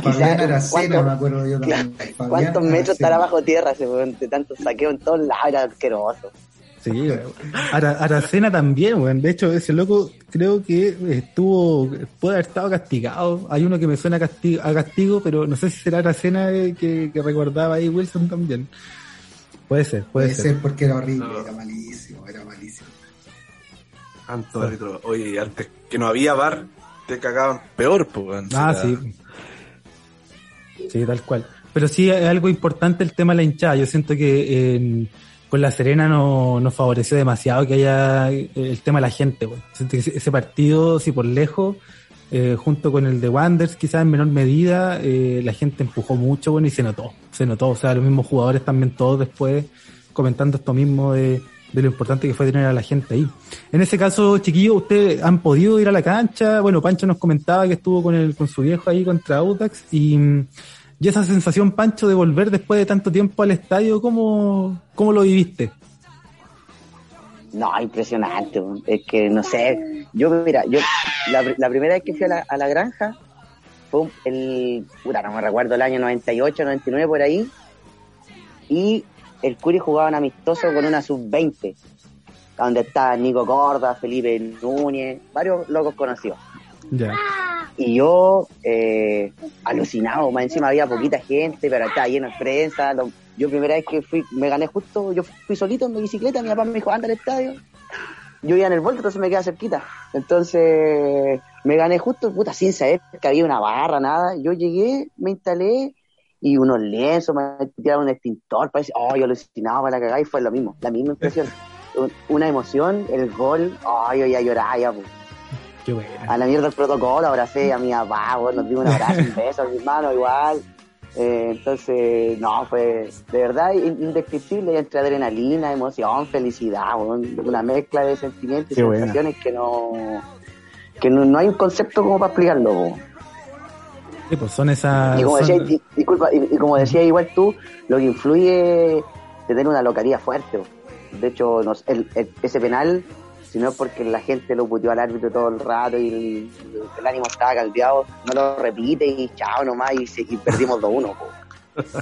Fabián Aracena, ¿cuánto- me acuerdo yo también. Fabián ¿Cuántos metros estará bajo tierra ese weón? De tanto saqueo en todos lados, era asqueroso. Sí, weón. Ara- Aracena también, weón. De hecho, ese loco creo que estuvo, puede haber estado castigado. Hay uno que me suena a castigo, a castigo pero no sé si será Aracena que, que recordaba ahí Wilson también. Puede ser, puede, Puede ser. ser porque era horrible, No. era malísimo. Tanto. Oye, antes que no había bar, te cagaban peor, pues. Ah, sí. Sí, tal cual. Pero sí es algo importante el tema de la hinchada. Yo siento que en- con la Serena no, nos favoreció demasiado que haya eh, el tema de la gente. Siento que ese- partido, si por lejos, eh, junto con el de Wanders, quizás en menor medida, eh, la gente empujó mucho bueno, y se notó. Se notó. O sea, los mismos jugadores también todos después comentando esto mismo de, de lo importante que fue tener a la gente ahí. En ese caso, chiquillos, ¿ustedes han podido ir a la cancha? Bueno, Pancho nos comentaba que estuvo con el, con su viejo ahí contra Audax y, mm, y esa sensación, Pancho, de volver después de tanto tiempo al estadio, ¿cómo, cómo lo viviste? No, impresionante. Es que, no sé, yo, mira, yo, la, primera vez que fui a la, a la granja fue el, puta, no me recuerdo, el año 98, 99, por ahí, y el Curi jugaba un amistoso con una sub-20, donde estaba Nico Corda, Felipe Núñez, varios locos conocidos. Ya. Y yo, eh, alucinado, más encima había poquita gente, pero estaba lleno de prensa. lo- yo primera vez que fui, me gané justo, yo fui solito en mi bicicleta, mi papá me dijo, anda al estadio. Yo iba en el volto, entonces me quedaba cerquita. Entonces, me gané justo, puta, sin saber que había una barra, nada. Yo llegué, me instalé, y unos lienzos, me tiraron un extintor, parece, oh, yo alucinaba para cagar, y fue lo mismo, la misma impresión. Un- Una emoción, el gol, oh, yo ya lloraba, ya, pues Qué bueno. a la mierda el protocolo, abracé a mi papá, bueno, nos dimos un abrazo, un beso a mi hermano igual. Eh, entonces, no, fue de verdad in- indescriptible entre adrenalina, emoción, felicidad, una mezcla de sentimientos y Qué buena. sensaciones que no que no, no hay un concepto como para explicarlo. po. Sí, pues son esas. Y como son- decía, y- disculpa, y, y como decía igual tú, lo que influye es tener una localidad fuerte. po. De hecho, nos- el- el- ese penal, si no es porque la gente lo puteó al árbitro todo el rato y el, el ánimo estaba caldeado, no lo repite y chao nomás y, se- y perdimos 2-1. po.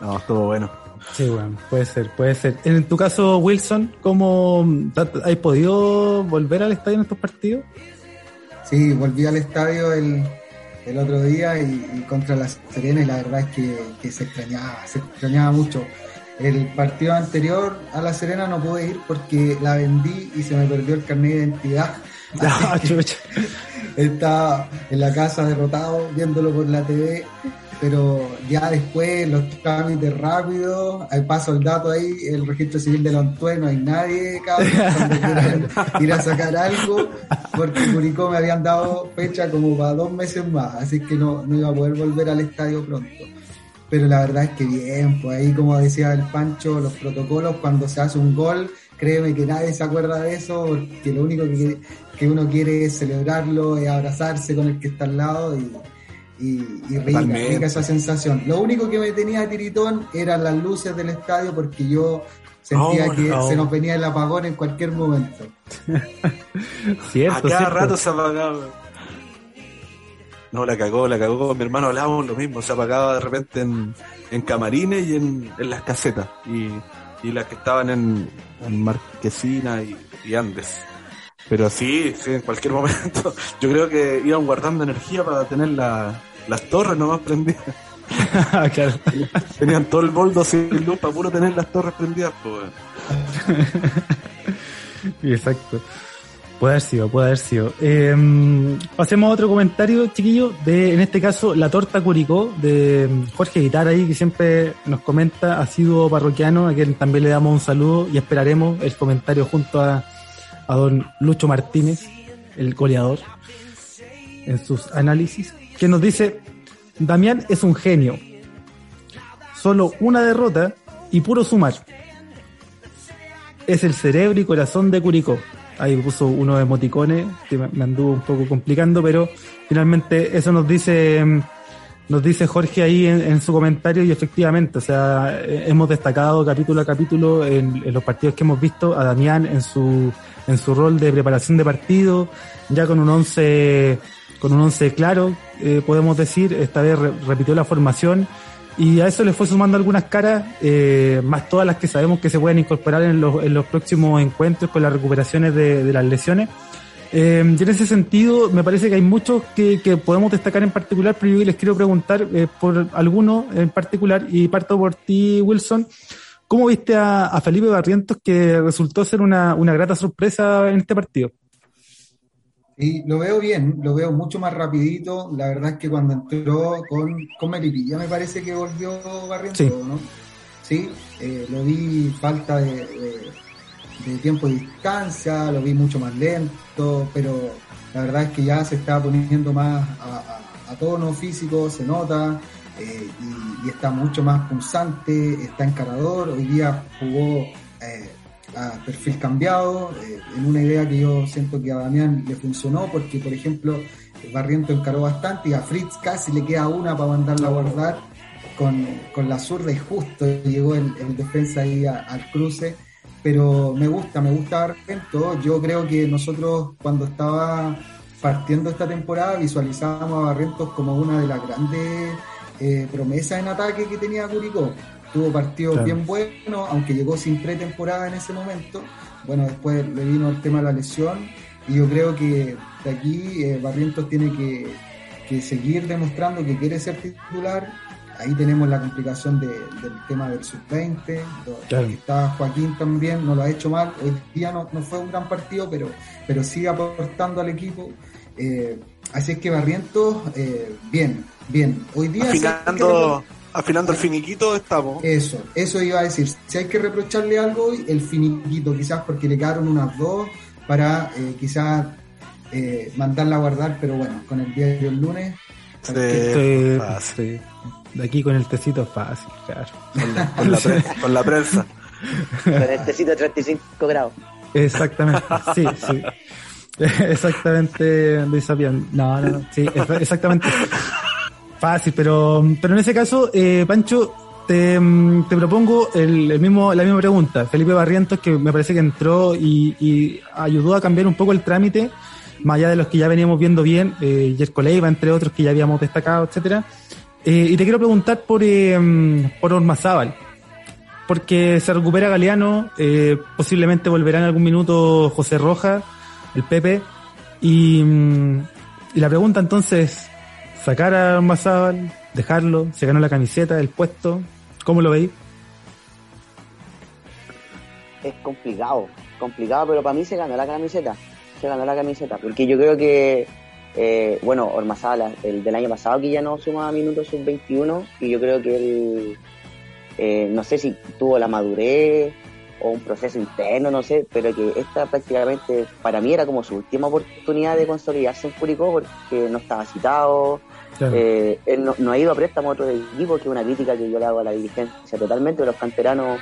No, estuvo bueno. Sí, bueno, puede ser, puede ser. En tu caso, Wilson, ¿cómo has podido volver al estadio en estos partidos? Sí, volví al estadio el, el otro día y, y contra la Serena y la verdad es que, que se extrañaba, se extrañaba mucho. El partido anterior a la Serena no pude ir porque la vendí y se me perdió el carnet de identidad. Ah. Estaba en la casa derrotado viéndolo por la TV, pero ya después los trámites rápidos, ahí paso el dato ahí, el registro civil de Lontué, no hay nadie, cabrón, ir a sacar algo, porque Curicó me habían dado fecha como para dos meses más, así que no, no iba a poder volver al estadio pronto. Pero la verdad es que bien, pues ahí como decía el Pancho, los protocolos cuando se hace un gol, créeme que nadie se acuerda de eso, porque lo único que, que uno quiere es celebrarlo, es abrazarse con el que está al lado y, y, y rica, rica esa sensación. Lo único que me tenía tiritón eran las luces del estadio porque yo sentía Oh, que no. se nos venía el apagón en cualquier momento. Cierto, A cada cierto. rato se apagaba. No, la cagó, la cagó. Mi hermano hablábamos lo mismo. Se apagaba de repente en, en camarines y en, en las casetas. Y, y las que estaban en, en Marquesina y, y Andes. Pero sí, sí, en cualquier momento. Yo creo que iban guardando energía para tener las torres nomás prendidas. claro. Tenían todo el boldo sin luz para puro tener las torres prendidas. Pues. Exacto. Puede haber sido, puede haber sido. Em, pasemos a otro comentario, chiquillo, de, en este caso, La Torta Curicó, de Jorge Guitar ahí, que siempre nos comenta, ha sido parroquiano, a quien también le damos un saludo y esperaremos el comentario junto a, a don Lucho Martínez, el goleador, en sus análisis, que nos dice, Damián es un genio, solo una derrota y puro sumar. Es el cerebro y corazón de Curicó ahí puso unos emoticones que me anduvo un poco complicando, pero finalmente eso nos dice nos dice Jorge ahí en, su comentario y efectivamente, o sea, eh, hemos destacado capítulo a capítulo en, los partidos que hemos visto a Damián en su en su rol de preparación de partido, ya con un once con un once claro, eh, podemos decir, esta vez repitió la formación y a eso le fue sumando algunas caras, eh, más todas las que sabemos que se pueden incorporar en los, en los próximos encuentros con las recuperaciones de, las lesiones. Eh, y en ese sentido, me parece que hay muchos que, podemos destacar en particular, pero yo les quiero preguntar eh, por alguno en particular, y parto por ti, Wilson. ¿Cómo viste a, Felipe Barrientos, que resultó ser una grata sorpresa en este partido? Y lo veo bien, lo veo mucho más rapidito. La verdad es que cuando entró con, con Melipilla me parece que volvió barriendo, ¿no? Sí, eh, lo vi falta de, tiempo de distancia, lo vi mucho más lento, pero la verdad es que ya se está poniendo más a, tono físico, se nota, eh, y, está mucho más pulsante, está encarador. Hoy día jugó eh, perfil cambiado, eh, en una idea que yo siento que a Damián le funcionó, porque por ejemplo Barriento encaró bastante y a Fritz casi le queda una para mandarla a guardar con, con la zurda y justo llegó el, defensa ahí al cruce. Pero me gusta, me gusta Barriento. Yo creo que nosotros cuando estaba partiendo esta temporada visualizábamos a Barrientos como una de las grandes eh, promesas en ataque que tenía Curicó tuvo partidos bien buenos, aunque llegó sin pretemporada en ese momento. Bueno, después le vino el tema de la lesión y yo creo que de aquí eh, Barrientos tiene que, seguir demostrando que quiere ser titular. Ahí tenemos la complicación del tema del sub-20, está Joaquín también, no lo ha hecho mal. Hoy día no, fue un gran partido, pero, pero sigue aportando al equipo. Eh, así es que Barrientos, eh, bien, bien. Hoy día afinando el finiquito estamos. Eso, eso iba a decir. Si hay que reprocharle algo, el finiquito, quizás porque le quedaron unas dos para eh, quizás eh, mandarla a guardar, pero bueno, con el diario el lunes. Sí, De aquí con el tecito fácil, claro. Con la, con la, prensa. Con el tecito de 35 grados. Exactamente, sí, sí. Exactamente, Luis No, no, no, sí, exactamente. Fácil, pero, pero en ese caso, eh, Pancho, te, te propongo el, mismo, la misma pregunta. Felipe Barrientos, que me parece que entró y, ayudó a cambiar un poco el trámite, más allá de los que ya veníamos viendo bien, eh, Jerko Leiva, entre otros que ya habíamos destacado, etcétera. Eh, y te quiero preguntar por, eh, por Ormazábal, porque se recupera Galeano, eh, posiblemente volverá en algún minuto José Roja, el Pepe, y, mm, y la pregunta entonces, sacar a Mazábal, dejarlo, se ganó la camiseta, el puesto, ¿cómo lo veis? Es complicado, complicado, pero para mí se ganó la camiseta, se ganó la camiseta, porque yo creo que, eh, bueno, Ormazábal, el del año pasado que ya no suma minutos sub-21, y yo creo que él, eh, no sé si tuvo la madurez o un proceso interno, no sé, pero que esta prácticamente para mí era como su última oportunidad de consolidarse en Curicó porque no estaba citado, eh, él no, ha ido a préstamo a otro equipo, que es una crítica que yo le hago a la dirigencia totalmente. Los canteranos,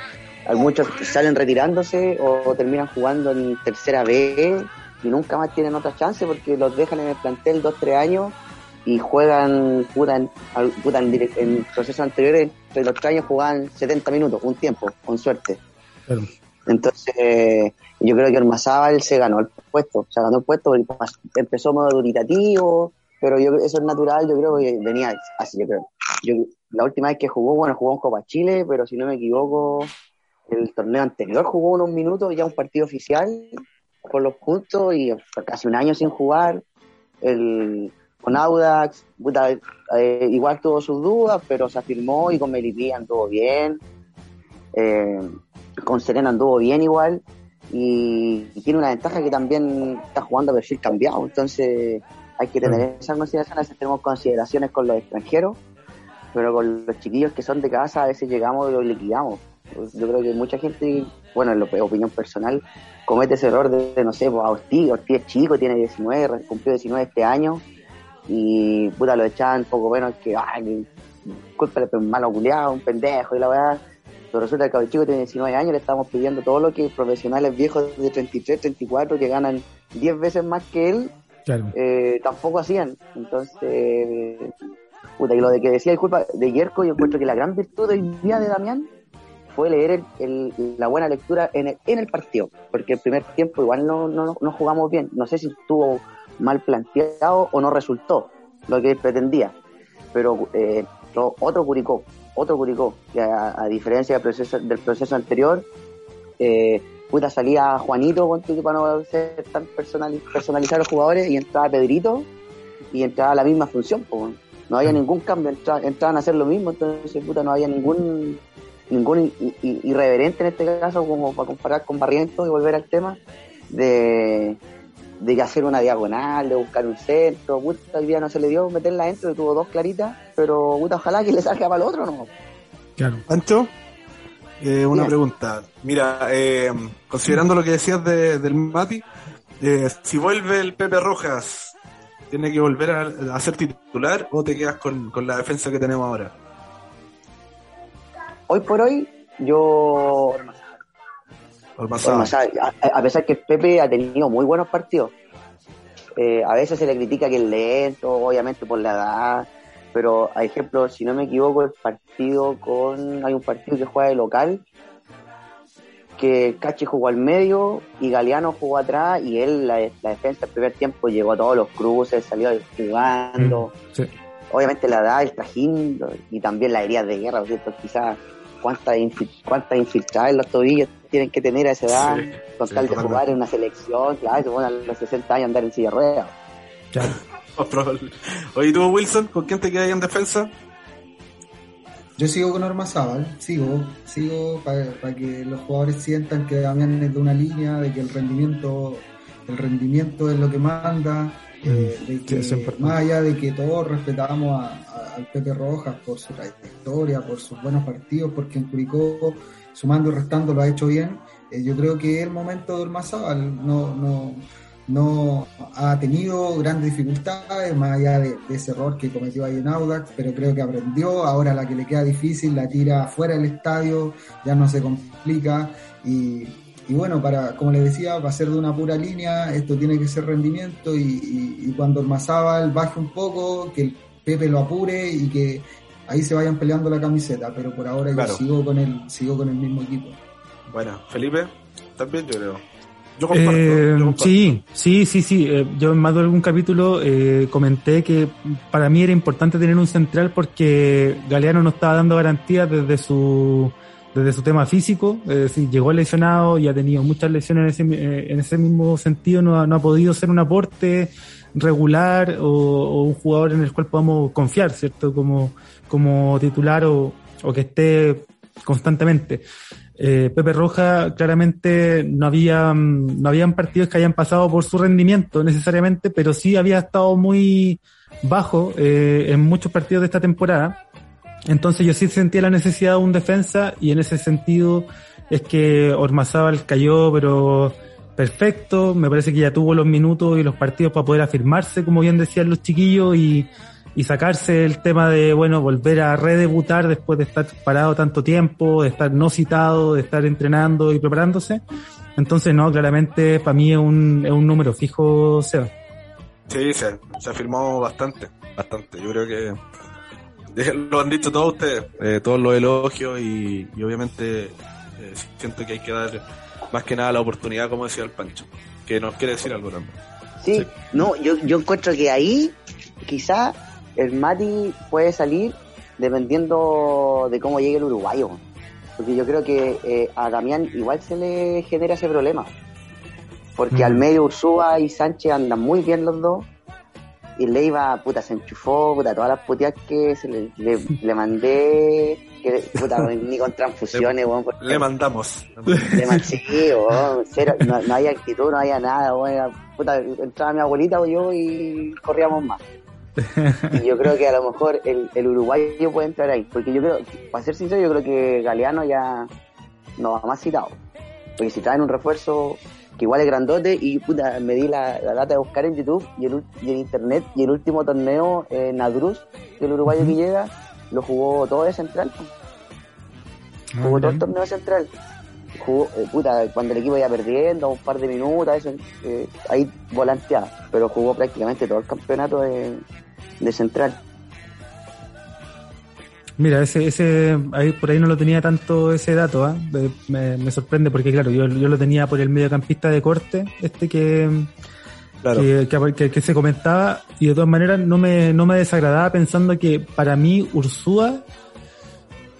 muchos salen retirándose o, terminan jugando en tercera B y nunca más tienen otra chance porque los dejan en el plantel dos, tres años y juegan, putan, en, en, procesos anteriores, entre los tres años jugaban 70 minutos, un tiempo, con suerte. Entonces, yo creo que Ormazábal se ganó el puesto, se ganó el puesto porque empezó modo duritativo, pero yo eso es natural, yo creo que venía así, yo creo. Yo, la última vez que jugó, bueno, jugó en Copa Chile, pero si no me equivoco, el torneo anterior jugó unos minutos, ya un partido oficial, por los puntos y casi un año sin jugar. El, con Audax, eh, igual tuvo sus dudas, pero se afirmó y con Melipilla anduvo bien. Eh, con Serena anduvo bien igual. Y, tiene una ventaja que también está jugando a perfil cambiado. Entonces hay que tener mm. esas consideraciones. Tenemos consideraciones con los extranjeros, pero con los chiquillos que son de casa a veces llegamos y los liquidamos. Yo creo que mucha gente, bueno, en opinión personal, comete ese error de, no sé, pues a Ortiz, Ortiz es chico, tiene 19, cumplió 19 este año, y puta lo echaban poco menos que, ay, culpa de un malo culiado, un pendejo y la verdad. Pero resulta que el chico tiene 19 años, le estamos pidiendo todo lo que profesionales viejos de 33, 34 que ganan 10 veces más que él, eh, tampoco hacían. Entonces, y lo de que decía el culpa de Yerko, yo encuentro que la gran virtud del día de Damián fue leer la buena lectura en el, en el partido, porque el primer tiempo igual no, no, no jugamos bien. No sé si estuvo mal planteado o no resultó lo que pretendía. Pero eh, otro Curicó, otro Curicó, que a, diferencia del proceso, del proceso anterior, eh, puta salía Juanito para no ser tan personal, personalizar los jugadores y entraba Pedrito y entraba la misma función. no había ningún cambio, entraban a hacer lo mismo, entonces puta, no había ningún ningún irreverente en este caso como para comparar con Barrientos y volver al tema de, de hacer una diagonal, de buscar un centro, puta, el día no se le dio meterla dentro, tuvo dos claritas, pero puta, ojalá que le salga para el otro, ¿no? Claro. Ancho, eh, una pregunta. Mira, eh, considerando lo que decías de, del Mati, eh, si vuelve el Pepe Rojas, ¿tiene que volver a, ser titular o te quedas con, con la defensa que tenemos ahora? hoy por hoy, yo. A, pesar que Pepe ha tenido muy buenos partidos. Eh, a veces se le critica que es lento, obviamente por la edad, pero a ejemplo, si no me equivoco, el partido con. Hay un partido que juega de local, que Cachi jugó al medio y Galeano jugó atrás y él, la, defensa, el primer tiempo llegó a todos los cruces, salió jugando. Mm, obviamente la edad, el trajín y también la herida de guerra, ¿cierto? quizás cuántas cuántas infiltradas en los tobillos tienen que tener a esa edad con tal de jugar en una selección, claro, se ponen a los 60 años andar en silla de ruedas. Oye, tú, Wilson, ¿con quién te quedas en defensa? Yo sigo con Norma Zaval, sigo, sigo para que los jugadores sientan que Damián es de una línea, de que el rendimiento, el rendimiento es lo que manda, eh, de que, más allá de que todos respetamos al Pepe Rojas por su trayectoria, por sus buenos partidos, porque en Curicó, sumando y restando, lo ha hecho bien, eh, yo creo que el momento de Ormazábal no, no, no ha tenido grandes dificultades, más allá de, ese error que cometió ahí en Audax, pero creo que aprendió, ahora la que le queda difícil la tira fuera del estadio, ya no se complica y y bueno, para, como les decía, va a ser de una pura línea, esto tiene que ser rendimiento y, y, cuando el Mazábal baje un poco, que el Pepe lo apure y que ahí se vayan peleando la camiseta, pero por ahora yo sigo con el, sigo con el mismo equipo. Bueno, Felipe, también yo creo. Yo comparto, eh, Sí, sí, sí, sí. Eh, yo en más de algún capítulo eh, comenté que para mí era importante tener un central porque Galeano no estaba dando garantías desde su desde su tema físico, es decir, llegó lesionado y ha tenido muchas lesiones en ese, en ese mismo sentido, no ha, no ha podido ser un aporte regular o, un jugador en el cual podamos confiar, ¿cierto? Como, como titular o, o que esté constantemente. Eh, Pepe Roja claramente no había mm, no habían partidos que hayan pasado por su rendimiento necesariamente, pero sí había estado muy bajo eh, en muchos partidos de esta temporada entonces yo sí sentía la necesidad de un defensa y en ese sentido es que Ormazábal cayó, pero perfecto. Me parece que ya tuvo los minutos y los partidos para poder afirmarse, como bien decían los chiquillos, y, y sacarse el tema de, bueno, volver a redebutar después de estar parado tanto tiempo, de estar no citado, de estar entrenando y preparándose. Entonces, no, claramente para mí es un, es un número fijo, Seba. Sí, se, se afirmó bastante, bastante. Yo creo que lo han dicho todos ustedes, eh, todos los elogios y, obviamente eh, siento que hay que dar más que nada la oportunidad, como decía el Pancho, que nos quiere decir algo también. Sí, no, yo, yo encuentro que ahí quizá el Mati puede salir dependiendo de cómo llegue el uruguayo. Porque yo creo que eh, a Damián igual se le genera ese problema. Porque al medio Ursúa y Sánchez andan muy bien los dos. Y Leiva, puta, se enchufó, puta, todas las puteas que se le, le, mandé, que, puta, ni con transfusiones, weón. Le mandamos. Le mandé, cero, no, no hay actitud, no había nada, weón. Puta, entraba mi abuelita o yo y corríamos más. Y yo creo que a lo mejor el, el uruguayo puede entrar ahí, porque yo creo, para ser sincero, yo creo que Galeano ya no va más citado. Porque si traen un refuerzo que igual es grandote y puta, me di la, data de buscar en YouTube y, en internet y el último torneo eh, Nadruz, del uruguayo que llega, lo jugó todo de central. Ah, jugó todo el torneo de central. Jugó, eh, puta, cuando el equipo iba perdiendo, un par de minutos, eso, eh, ahí volanteaba, pero jugó prácticamente todo el campeonato de, de central. Mira, ese, ese, ahí, por ahí no lo tenía tanto ese dato, ¿ah? me, sorprende porque claro, yo, yo lo tenía por el mediocampista de corte, este que, que, que, se comentaba, y de todas maneras no me, no me desagradaba pensando que para mí Ursúa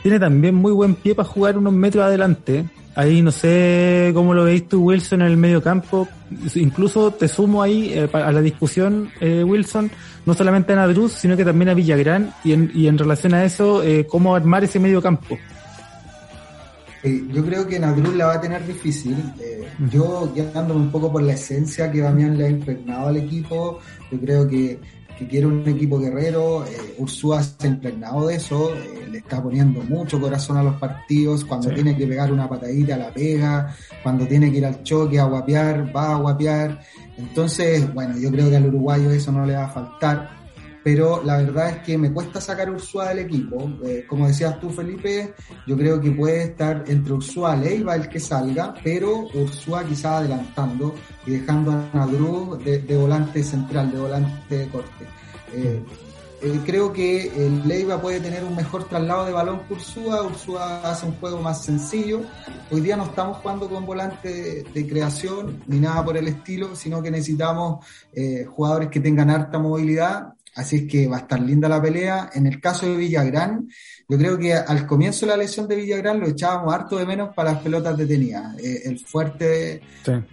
tiene también muy buen pie para jugar unos metros adelante. Ahí no sé cómo lo veis tú, Wilson, en el medio campo. Incluso te sumo ahí eh, a la discusión, eh, Wilson, no solamente a Nadruz, sino que también a Villagrán, y en, y en relación a eso, eh, cómo armar ese medio campo. yo creo que Nadruz la va a tener difícil. Yo, guiándome un poco por la esencia que Damián le ha impregnado al equipo, yo creo que que quiere un equipo guerrero. Eh, Ursúa se ha impregnado de eso, eh, le está poniendo mucho corazón a los partidos. Cuando tiene que pegar una patadita, la pega. Cuando tiene que ir al choque a guapear, va a guapear. Entonces, bueno, yo creo que al uruguayo eso no le va a faltar. Pero la verdad es que me cuesta sacar Ursúa del equipo. Eh, como decías tú, Felipe, yo creo que puede estar entre Ursúa y Leiva el que salga, pero Ursúa quizás adelantando y dejando a Nadru de, volante central, de volante de corte. Eh, eh, creo que Leiva puede tener un mejor traslado de balón que Ursúa. Ursúa hace un juego más sencillo. Hoy día no estamos jugando con volante de, creación ni nada por el estilo, sino que necesitamos jugadores que tengan harta movilidad. Así es que va a estar linda la pelea. En el caso de Villagrán, yo creo que al comienzo de la lesión de Villagrán lo echábamos harto de menos para las pelotas detenidas. Eh, el fuerte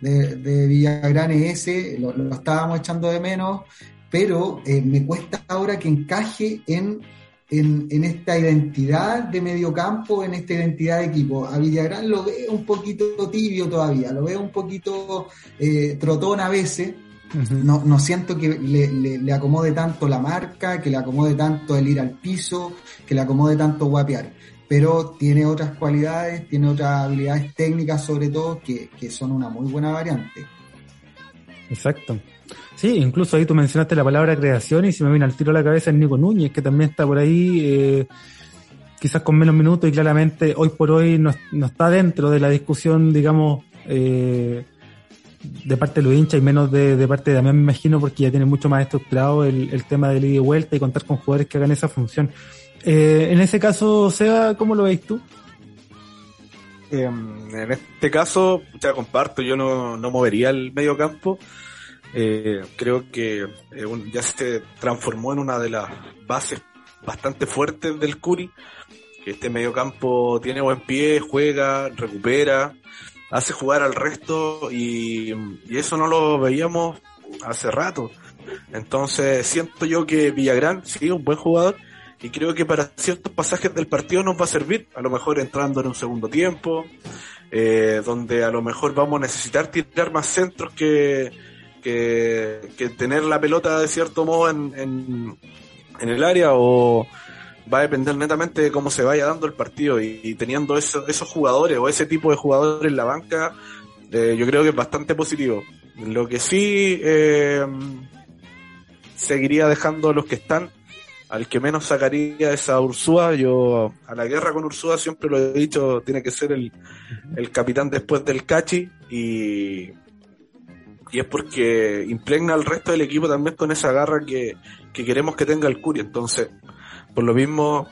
de, Villagrán es ese, lo, estábamos echando de menos, pero eh, me cuesta ahora que encaje en, en, esta identidad de mediocampo, en esta identidad de equipo. A Villagrán lo veo un poquito tibio todavía, lo veo un poquito eh, trotón a veces. No, no siento que le, le, acomode tanto la marca, que le acomode tanto el ir al piso, que le acomode tanto guapear. Pero tiene otras cualidades, tiene otras habilidades técnicas sobre todo que, que son una muy buena variante. Exacto. Sí, incluso ahí tú mencionaste la palabra creación y se me viene al tiro a la cabeza el Nico Núñez, que también está por ahí, eh, quizás con menos minutos y claramente hoy por hoy no, no está dentro de la discusión, digamos, eh, de parte de los hinchas y menos de, parte de Damián, me imagino, porque ya tiene mucho más estructurado el, el tema de ida y vuelta y contar con jugadores que hagan esa función. Eh, en ese caso, Seba, ¿cómo lo veis tú? Em, en este caso, ya comparto, yo no, no movería el medio campo. Eh, creo que eh, ya se transformó en una de las bases bastante fuertes del Curi. Este medio campo tiene buen pie, juega, recupera, hace jugar al resto y, eso no lo veíamos hace rato. Entonces siento yo que Villagrán sí, un buen jugador y creo que para ciertos pasajes del partido nos va a servir, a lo mejor entrando en un segundo tiempo, eh, donde a lo mejor vamos a necesitar tirar más centros que, que, tener la pelota de cierto modo en, en, en el área o va a depender netamente de cómo se vaya dando el partido y, teniendo esos, esos jugadores o ese tipo de jugadores en la banca, eh, yo creo que es bastante positivo. Lo que sí eh, seguiría dejando a los que están, al que menos sacaría es a Ursúa. Yo a la guerra con Ursúa siempre lo he dicho, tiene que ser el, el capitán después del Cachi y, y es porque impregna al resto del equipo también con esa garra que, que queremos que tenga el Curi. Entonces, por lo mismo,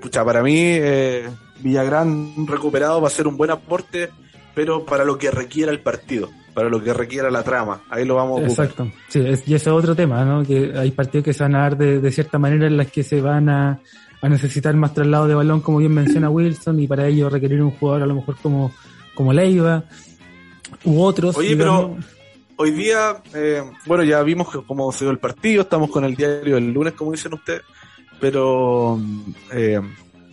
pucha, para mí, eh, Villagrán recuperado va a ser un buen aporte, pero para lo que requiera el partido, para lo que requiera la trama. Ahí lo vamos a Exacto. Sí, y ese es otro tema, ¿no? Que hay partidos que se van a dar de, cierta manera en las que se van a, necesitar más traslado de balón, como bien menciona Wilson, y para ello requerir un jugador a lo mejor como, como Leiva, u otros. Oye, pero hoy día, eh, bueno, ya vimos cómo se dio el partido, estamos con el diario del lunes, como dicen ustedes, pero eh,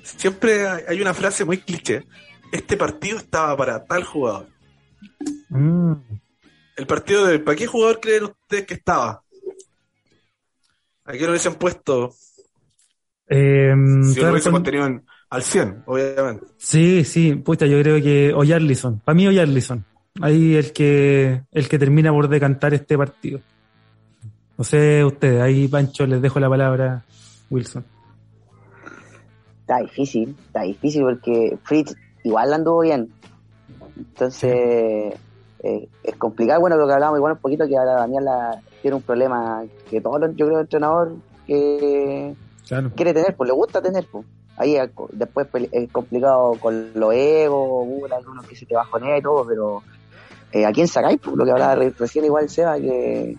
siempre hay una frase muy cliché. Este partido estaba para tal jugador. Mm. El partido de... ¿Para qué jugador creen ustedes que estaba? ¿A qué lo hubiesen puesto? Eh, si lo hubiésemos tenido al 100, obviamente. Sí, sí, puta, yo creo que Oyarlison. Para mí Oyarlison. Ahí el que, el que termina por decantar este partido. No sé ustedes, ahí Pancho les dejo la palabra, Wilson. Está difícil, está difícil porque Fritz igual anduvo bien. Entonces, eh, es complicado. Bueno, lo que hablábamos igual un poquito, que ahora Daniel tiene un problema que todo yo creo, el entrenador que quiere tener, pues le gusta tener, pues. Ahí después es complicado con los egos, algunos que se te bajonea y todo, pero eh, aquí en Saray, pues, lo que hablaba recién igual Seba, que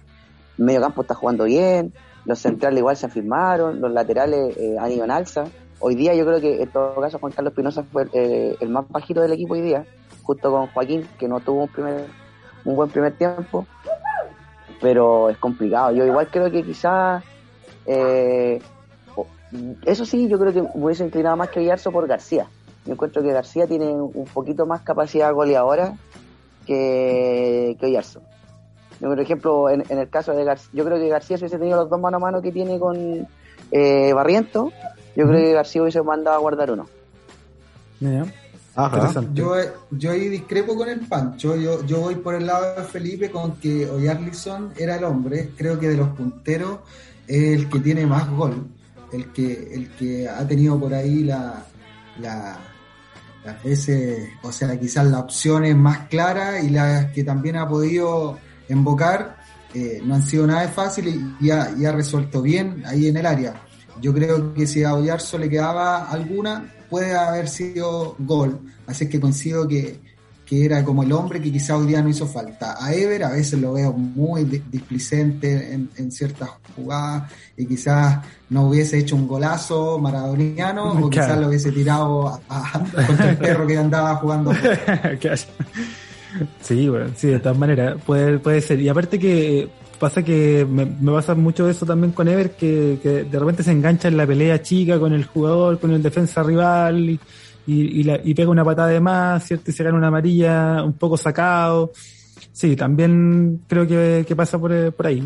medio campo está jugando bien, los centrales igual se afirmaron, los laterales eh, han ido en alza. Hoy día yo creo que en todo caso Juan Carlos Pinoza fue eh, el más bajito del equipo hoy día, justo con Joaquín, que no tuvo un primer un buen primer tiempo, pero es complicado. Yo igual creo que quizás, eh, eso sí, yo creo que me hubiese inclinado más que Villarzo por García. Yo encuentro que García tiene un poquito más capacidad goleadora que, que Yo, por ejemplo, en, el caso de García, yo creo que García si hubiese tenido los dos mano a mano que tiene con eh, Barriento, yo creo que García hubiese mandado a guardar uno. Yo, yo ahí discrepo con el Pancho. Yo, yo voy por el lado de Felipe con que Oyarlison era el hombre. Creo que de los punteros es el que tiene más gol. El que, el que ha tenido por ahí la, la las veces, o sea, quizás las opciones más claras y las que también ha podido invocar eh, no han sido nada fáciles y, ha, y ha resuelto bien ahí en el área. Yo creo que si a Oyarzo le quedaba alguna, puede haber sido gol. Así que coincido que, que era como el hombre que quizá hoy día no hizo falta. A Ever a veces lo veo muy displicente en, en, ciertas jugadas y quizás no hubiese hecho un golazo maradoniano o quizás lo hubiese tirado a, contra el perro que andaba jugando. sí, bueno, sí, de todas maneras, puede, puede ser. Y aparte que pasa que me, pasa mucho eso también con Ever, que, de repente se engancha en la pelea chica con el jugador, con el defensa rival y, y, pega una patada de más, ¿cierto? Y se gana una amarilla un poco sacado. Sí, también creo que, pasa por, por ahí,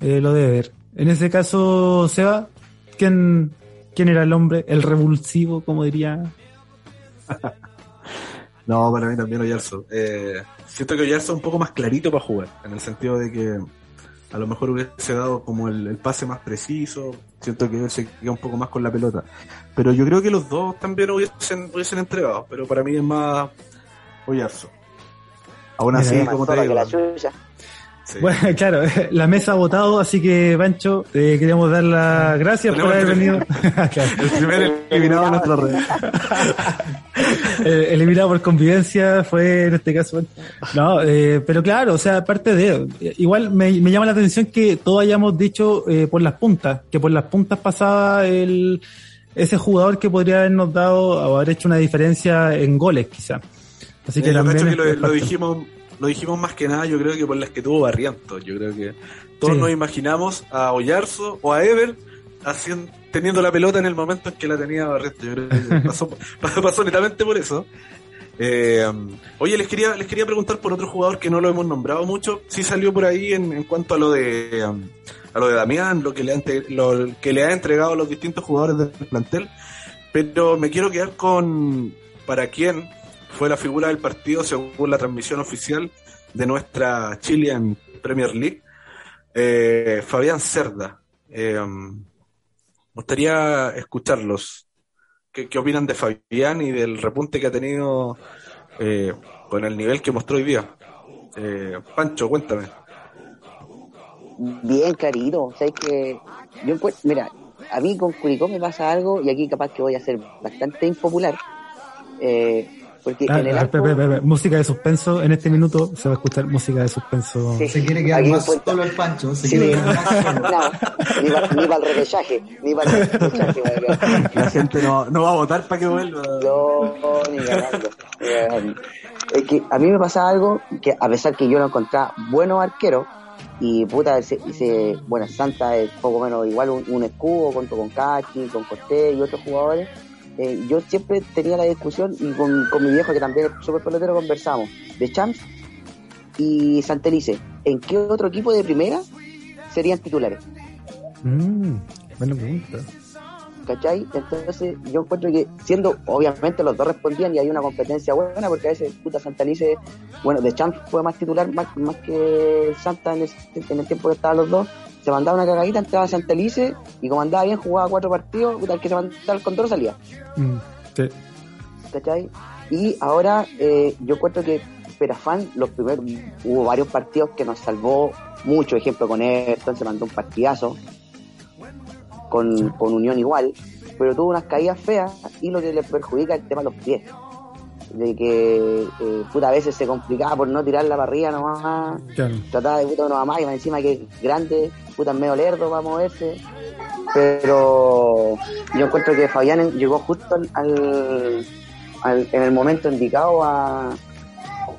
eh, lo de Ever. En ese caso, Seba, ¿quién, quién era el hombre? El revulsivo, como diría. no, para mí también Oyarzo. Eh, siento que Oyarzo es un poco más clarito para jugar, en el sentido de que a lo mejor hubiese dado como el, pase más preciso, siento que se queda un poco más con la pelota. Pero yo creo que los dos también hubiesen, hubiesen entregado, pero para mí es más Oyazo. Aún así, como te digo. Bueno, claro, la mesa ha votado, así que Pancho, te queríamos dar las gracias por haber venido. El primer eliminado en nuestra red. Eh, eliminado por convivencia fue en este caso. No, eh, pero claro, o sea, aparte de. Igual me, llama la atención que todos hayamos dicho eh, por las puntas, que por las puntas pasaba el ese jugador que podría habernos dado o haber hecho una diferencia en goles, quizá. Así que también. lo dijimos lo dijimos más que nada, yo creo que por las que tuvo Barrientos. Yo creo que todos nos imaginamos a Oyarzo o a Ever haciendo, teniendo la pelota en el momento en que la tenía Barrientos. Yo creo que pasó, pasó, netamente por eso. Eh, oye, les quería, les quería preguntar por otro jugador que no lo hemos nombrado mucho. Sí salió por ahí en, en cuanto a lo de um, a lo de Damián, lo que le ha, lo que le ha entregado a los distintos jugadores del plantel. Pero me quiero quedar con para quién fue la figura del partido según la transmisión oficial de nuestra Chilean Premier League, eh, Fabián Cerda. Eh, gustaría escucharlos. ¿Qué, opinan de Fabián y del repunte que ha tenido eh, con el nivel que mostró hoy día? Pancho, cuéntame. Bien, querido. O que yo mira, a mí con Curicó me pasa algo y aquí capaz que voy a ser bastante impopular. Eh, porque ah, en música de suspenso, en este minuto se va a escuchar música de suspenso. se quiere quedar más solo el Pancho, se quiere quedar más solo. ni, para, el repechaje, ni para el repechaje. La gente no, no va a votar para que vuelva. No, ni ganando. Ni ganando. es que a mí me pasa algo que a pesar que yo no encontraba buenos arqueros, y puta, ese, bueno, Santa es poco menos igual un, escudo junto con Cachi, con Cortés y otros jugadores. Eh, yo siempre tenía la discusión y con, mi viejo que también es súper pelotero conversamos de Champs y Santelice. ¿En qué otro equipo de primera serían titulares? Mm, buena pregunta. ¿cachai? Entonces yo encuentro que siendo, obviamente los dos respondían y hay una competencia buena porque a veces puta Santa Lice, bueno, de Champ fue más titular más, que Santa en, el tiempo que estaban los dos, se mandaba una cagadita, entraba Santa Lice y como andaba bien, jugaba cuatro partidos, puta, el que se mandaba el control salía. Mm, sí. ¿Cachai? Y ahora eh, yo encuentro que Perafán, los primeros, hubo varios partidos que nos salvó mucho, ejemplo con Everton se mandó un partidazo, con, con Unión igual, pero tuvo unas caídas feas y lo que le perjudica es el tema de los pies. De que eh, puta, a veces se complicaba por no tirar la barriga nomás, trataba de puta uno más y encima que es grande, puta medio lerdo para moverse. Pero yo encuentro que Fabián llegó justo al, en el momento indicado a,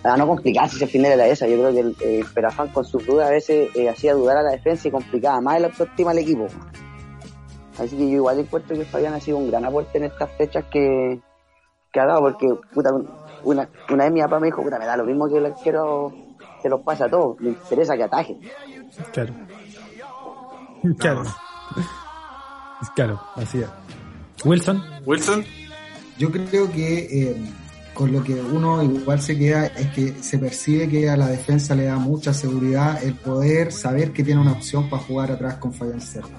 a no complicarse ese final de la esa. Yo creo que el, el Perafán con sus dudas a veces eh, hacía dudar a la defensa y complicaba más la autoestima al equipo. Así que yo igual encuentro que Fabián ha sido un gran aporte en estas fechas que, que ha dado, porque puta, una, una vez mi papá me dijo, puta, me da lo mismo que el arquero se los pasa a todos, me interesa que ataje. Claro. Claro. Claro, así es. Wilson. Wilson. Yo creo que eh, con lo que uno igual se queda es que se percibe que a la defensa le da mucha seguridad el poder saber que tiene una opción para jugar atrás con Fabián Cerro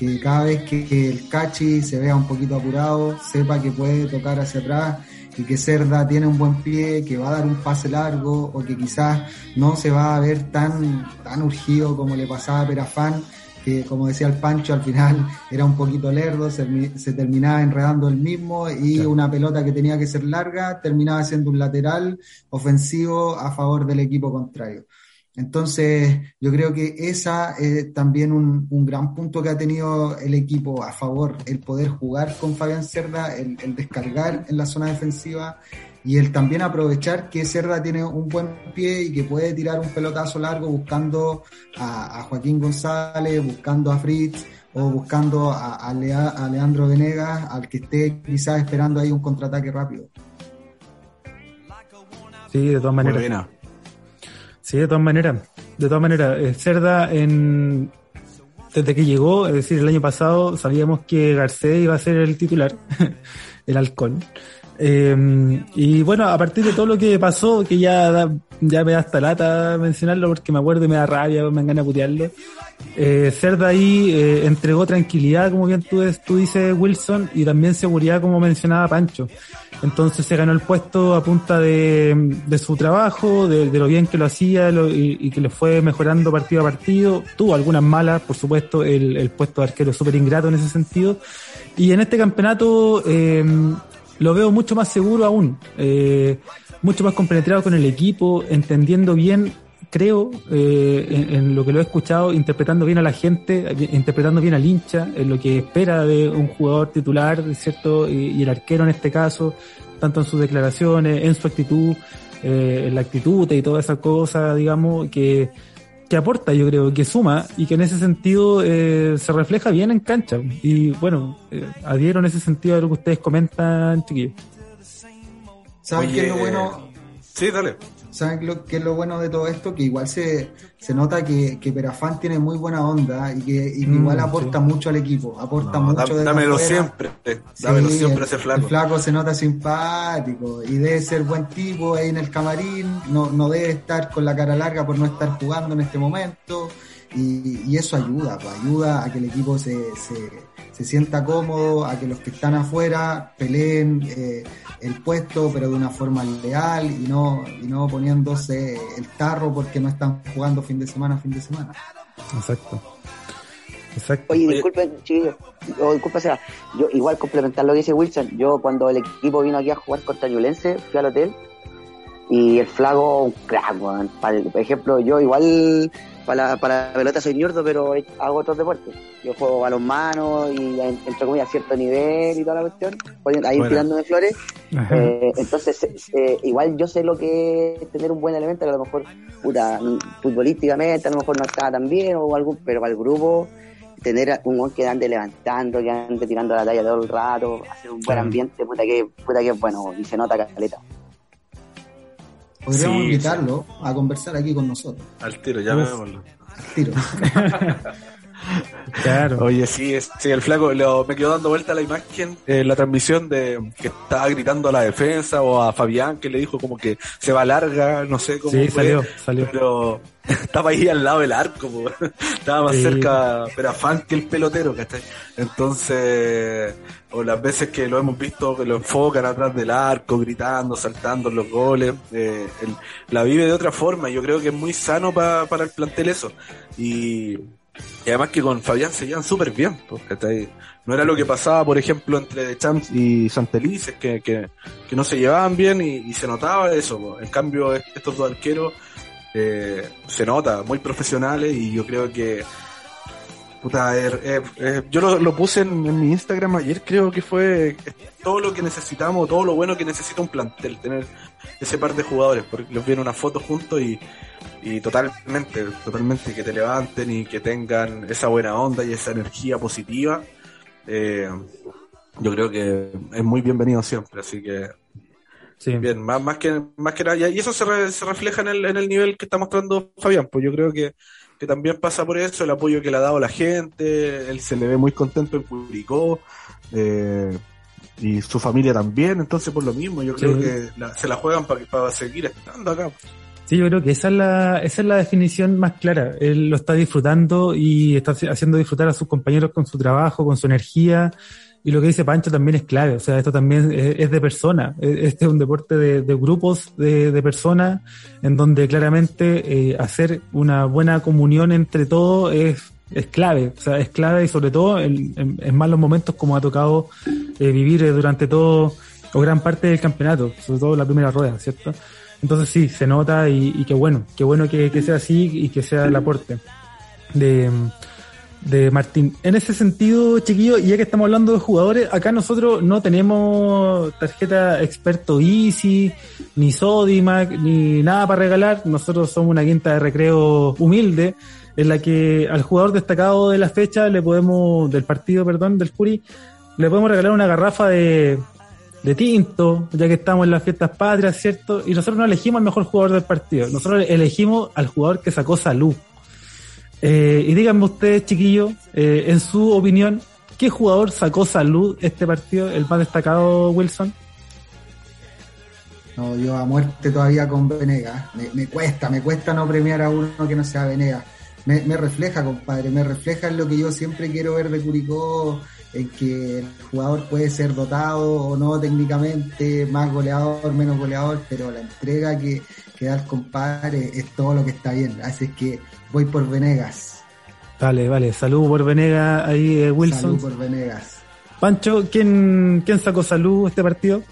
que cada vez que el cachi se vea un poquito apurado, sepa que puede tocar hacia atrás y que Cerda tiene un buen pie, que va a dar un pase largo o que quizás no se va a ver tan, tan urgido como le pasaba a Perafán, que como decía el Pancho al final era un poquito lerdo, se, terminaba enredando el mismo y una pelota que tenía que ser larga terminaba siendo un lateral ofensivo a favor del equipo contrario. Entonces, yo creo que esa es también un, gran punto que ha tenido el equipo a favor, el poder jugar con Fabián Cerda, el, descargar en la zona defensiva y el también aprovechar que Cerda tiene un buen pie y que puede tirar un pelotazo largo buscando a, Joaquín González, buscando a Fritz o buscando a, Leandro Venegas, al que esté quizás esperando ahí un contraataque rápido. Sí, de todas maneras. Sí, de todas maneras. De todas maneras, eh, Cerda en desde que llegó, es decir, el año pasado, sabíamos que Garcés iba a ser el titular, el halcón. Em, y bueno, a partir de todo lo que pasó, que ya, ya me da hasta lata mencionarlo porque me acuerdo y me da rabia, me engana putearlo. Eh, Cerda ahí eh, entregó tranquilidad, como bien tú, tú dices, Wilson, y también seguridad, como mencionaba Pancho. Entonces se ganó el puesto a punta de, su trabajo, de, lo bien que lo hacía y, que le fue mejorando partido a partido. Tuvo algunas malas, por supuesto, el, puesto de arquero súper ingrato en ese sentido. Y en este campeonato eh, lo veo mucho más seguro aún, eh, mucho más compenetrado con el equipo, entendiendo bien creo, eh, en, lo que lo he escuchado, interpretando bien a la gente, interpretando bien al hincha, en lo que espera de un jugador titular, ¿cierto? Y, el arquero en este caso, tanto en sus declaraciones, en su actitud, eh, en la actitud y toda esa cosa, digamos, que, que aporta, yo creo, que suma y que en ese sentido eh, se refleja bien en cancha. Y bueno, eh, adhiero en ese sentido a lo que ustedes comentan, chiquillos. ¿Saben qué es lo bueno? Sí, dale. ¿Saben lo, qué es lo bueno de todo esto? Que igual se, se nota que, que Perafán tiene muy buena onda y que, y igual mm, aporta mucho al equipo, aporta mucho. de dámelo siempre, dámelo siempre ese flaco. El flaco se nota simpático y debe ser buen tipo ahí en el camarín, no, no debe estar con la cara larga por no estar jugando en este momento y, y eso ayuda, pues, ayuda a que el equipo se, se, se sienta cómodo, a que los que están afuera peleen. Eh, el puesto, pero de una forma leal y no, y no poniéndose el carro porque no están jugando fin de semana a fin de semana. Exacto. Exacto. Oye, disculpen, chiquillos, o disculpen, sea, yo igual complementar lo que dice Wilson, yo cuando el equipo vino aquí a jugar contra Yulense, fui al hotel y el flago, un crack, Por ejemplo, yo igual para, para la pelota soy ñurdo, pero hago otros deportes. Yo juego manos y entre comillas a cierto nivel y toda la cuestión, ahí bueno. tirándome flores. Eh, entonces, eh, igual yo sé lo que es tener un buen elemento, que a lo mejor, puta, futbolísticamente a lo mejor no está tan bien o algo, pero para el grupo tener un gol que ande levantando, que ande tirando la talla todo el rato, hacer un buen ambiente, puta que, puta que es bueno, y se nota caleta. Podríamos invitarlo a conversar aquí con nosotros. Al tiro, ya veámoslo. Al tiro. Claro. Oye, sí, sí, el flaco me quedó dando vuelta la imagen en la transmisión de que estaba gritando a la defensa o a Fabián que le dijo como que se va larga, no sé cómo. Sí, salió, salió. Pero estaba ahí al lado del arco, estaba más cerca, pero afán que el pelotero, ¿cachai? Entonces, o las veces que lo hemos visto que lo enfocan atrás del arco, gritando, saltando los goles, eh, la vive de otra forma. Yo creo que es muy sano para el plantel eso. Y y además que con Fabián se llevan súper bien, porque no era lo que pasaba, por ejemplo, entre Champs y Santelices, que, que, que no se llevaban bien y, se notaba eso. En cambio, estos dos arqueros eh, se nota, muy profesionales y yo creo que... Puta, yo lo, puse en, mi Instagram ayer, creo que fue todo lo que necesitamos, todo lo bueno que necesita un plantel, tener ese par de jugadores, porque los viene una foto juntos y y totalmente, totalmente que te levanten y que tengan esa buena onda y esa energía positiva. Eh, yo creo que es muy bienvenido siempre, así que sí. bien, más, más que más que nada, y eso se, se refleja en el, en el nivel que está mostrando Fabián, pues yo creo que, que también pasa por eso, el apoyo que le ha dado la gente, él se le ve muy contento en Curicó, eh, y su familia también, entonces por lo mismo, yo creo que se la juegan para, para seguir estando acá. Sí, yo creo que esa es la, esa es la definición más clara. Él lo está disfrutando y está haciendo disfrutar a sus compañeros con su trabajo, con su energía. Y lo que dice Pancho también es clave. O sea, esto también es, de persona. E, este es un deporte de, grupos de, de, personas en donde claramente eh, hacer una buena comunión entre todos es, es clave. O sea, es clave y sobre todo en, malos momentos como ha tocado eh, vivir durante todo o gran parte del campeonato, sobre todo la primera rueda, ¿cierto? Entonces sí, se nota y, qué bueno, qué bueno que, sea así y que sea el aporte de, de Martín. En ese sentido, chiquillo, y ya que estamos hablando de jugadores, acá nosotros no tenemos tarjeta experto Easy, ni Sodimac, ni nada para regalar. Nosotros somos una quinta de recreo humilde, en la que al jugador destacado de la fecha le podemos, del partido, perdón, del Curi, le podemos regalar una garrafa de, de tinto, ya que estamos en las fiestas patrias, ¿cierto? Y nosotros no elegimos al mejor jugador del partido, nosotros elegimos al jugador que sacó salud. Eh, y díganme ustedes, chiquillos, eh, en su opinión, ¿qué jugador sacó salud este partido, el más destacado, Wilson? No, yo a muerte todavía con Venegas. Me, cuesta, me cuesta no premiar a uno que no sea Venegas. Me, me refleja, compadre, me refleja en lo que yo siempre quiero ver de Curicó en que el jugador puede ser dotado o no técnicamente, más goleador, menos goleador, pero la entrega que, que da el compadre es todo lo que está bien. Así es que voy por Venegas. Vale, vale. Salud por Venegas ahí, eh, Wilson. Salud por Venegas. Pancho, ¿quién, ¿quién sacó salud este partido?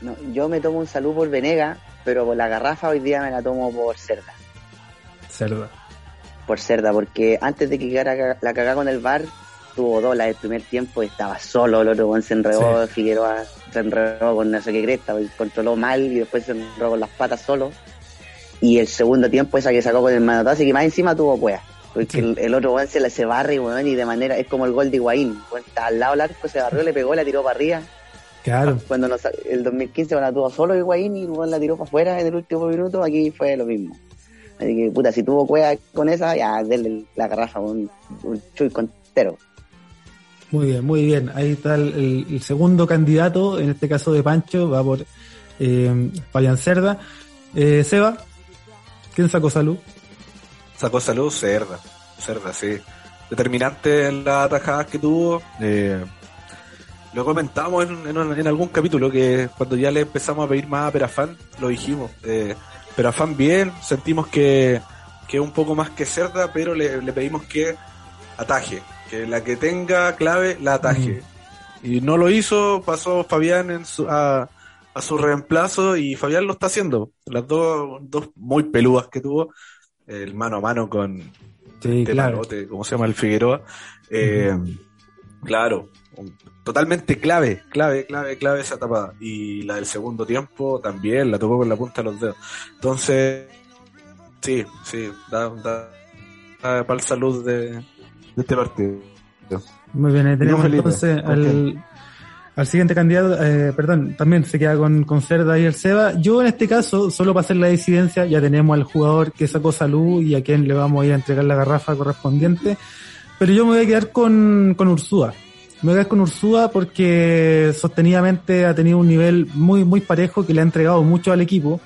No, yo me tomo un salud por Venegas, pero por la garrafa hoy día me la tomo por Cerda. Cerda por Cerda, porque antes de que quedara la cagada con el bar, tuvo dos el primer tiempo estaba solo, el otro se enredó, Figueroa se enredó con no sé qué cresta, controló mal y después se enredó con las patas solo. Y el segundo tiempo esa que sacó con el manotazo y que más encima tuvo cueva. Porque el, otro weón se, le, se barre y de manera, es como el gol de Higuaín. Está al lado del arco, se barrió, le pegó, la tiró para arriba. Claro. Cuando el 2015 cuando tuvo solo Higuaín y la tiró para afuera en el último minuto, aquí fue lo mismo. Así que, puta, si tuvo cueva con esa, ya denle la garrafa, un, un chuy contero. Muy bien, muy bien. Ahí está el, segundo candidato, en este caso de Pancho, va por eh, Fabián Cerda. Eh, Seba, ¿quién sacó salud? Sacó salud Cerda, Cerda, sí. Determinante en las atajadas que tuvo. Eh, lo comentamos en, en, algún capítulo que cuando ya le empezamos a pedir más a Perafán, lo dijimos. Eh, pero Afán bien, sentimos que, que un poco más que Cerda, pero le, pedimos que ataje, que la que tenga clave la ataje. Y no lo hizo, pasó Fabián en su, a, a, su reemplazo y Fabián lo está haciendo. Las dos, dos muy peludas que tuvo, el mano a mano con sí, claro. ¿cómo se llama? El Figueroa. Eh, claro, totalmente clave, clave, clave, clave esa tapada. Y la del segundo tiempo también la tocó con la punta de los dedos. Entonces, sí, sí, da, da, para el salud de, este partido. Muy bien, ahí tenemos entonces al, al siguiente candidato, eh, perdón, también se queda con, con Cerda y el Seba. Yo en este caso, solo para hacer la disidencia, ya tenemos al jugador que sacó salud y a quien le vamos a ir a entregar la garrafa correspondiente. Pero yo me voy a quedar con, con Ursúa. Me voy con Ursúa porque sostenidamente ha tenido un nivel muy, muy parejo que le ha entregado mucho al equipo.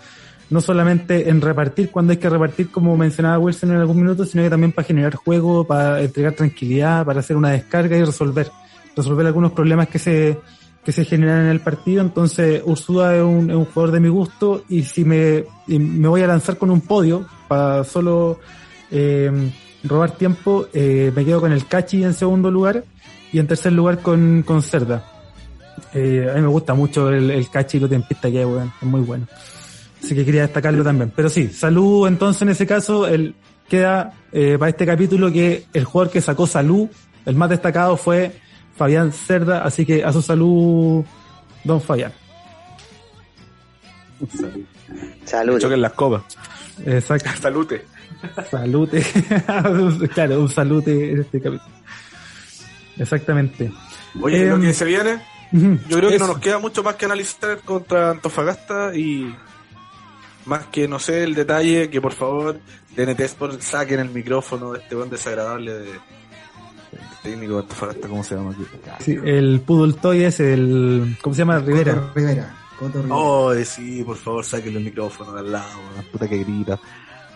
No solamente en repartir cuando hay que repartir, como mencionaba Wilson en algún minuto, sino que también para generar juego, para entregar tranquilidad, para hacer una descarga y resolver resolver algunos problemas que se, que se generan en el partido. Entonces, Ursúa es un, es un jugador de mi gusto y si me, me voy a lanzar con un podio para solo eh, robar tiempo, eh, me quedo con el Cachi en segundo lugar y en tercer lugar con, con Cerda. Eh, a mí me gusta mucho el, el Cachi y lo tempista que hay, es muy bueno. Así que quería destacarlo también. Pero sí, salud entonces en ese caso, el, queda eh, para este capítulo que el jugador que sacó salud, el más destacado fue Fabián Cerda, así que a su salud, don Fabián. Salud. Salud. Choquen las copas. Exacto. Salute. Salute. claro, un salute en este capítulo. Exactamente. Oye, lo que em, se viene, yo creo que no nos queda mucho más que analizar contra Antofagasta y más que, no sé, el detalle, que por favor, TNT Sport saquen el micrófono de este buen desagradable de, técnico de Antofagasta, ¿cómo se llama aquí? Sí, el Pudul Toy es el. ¿Cómo se llama? Rivera. Rivera. Oh, sí, por favor, saquen el micrófono de al lado, la puta que grita.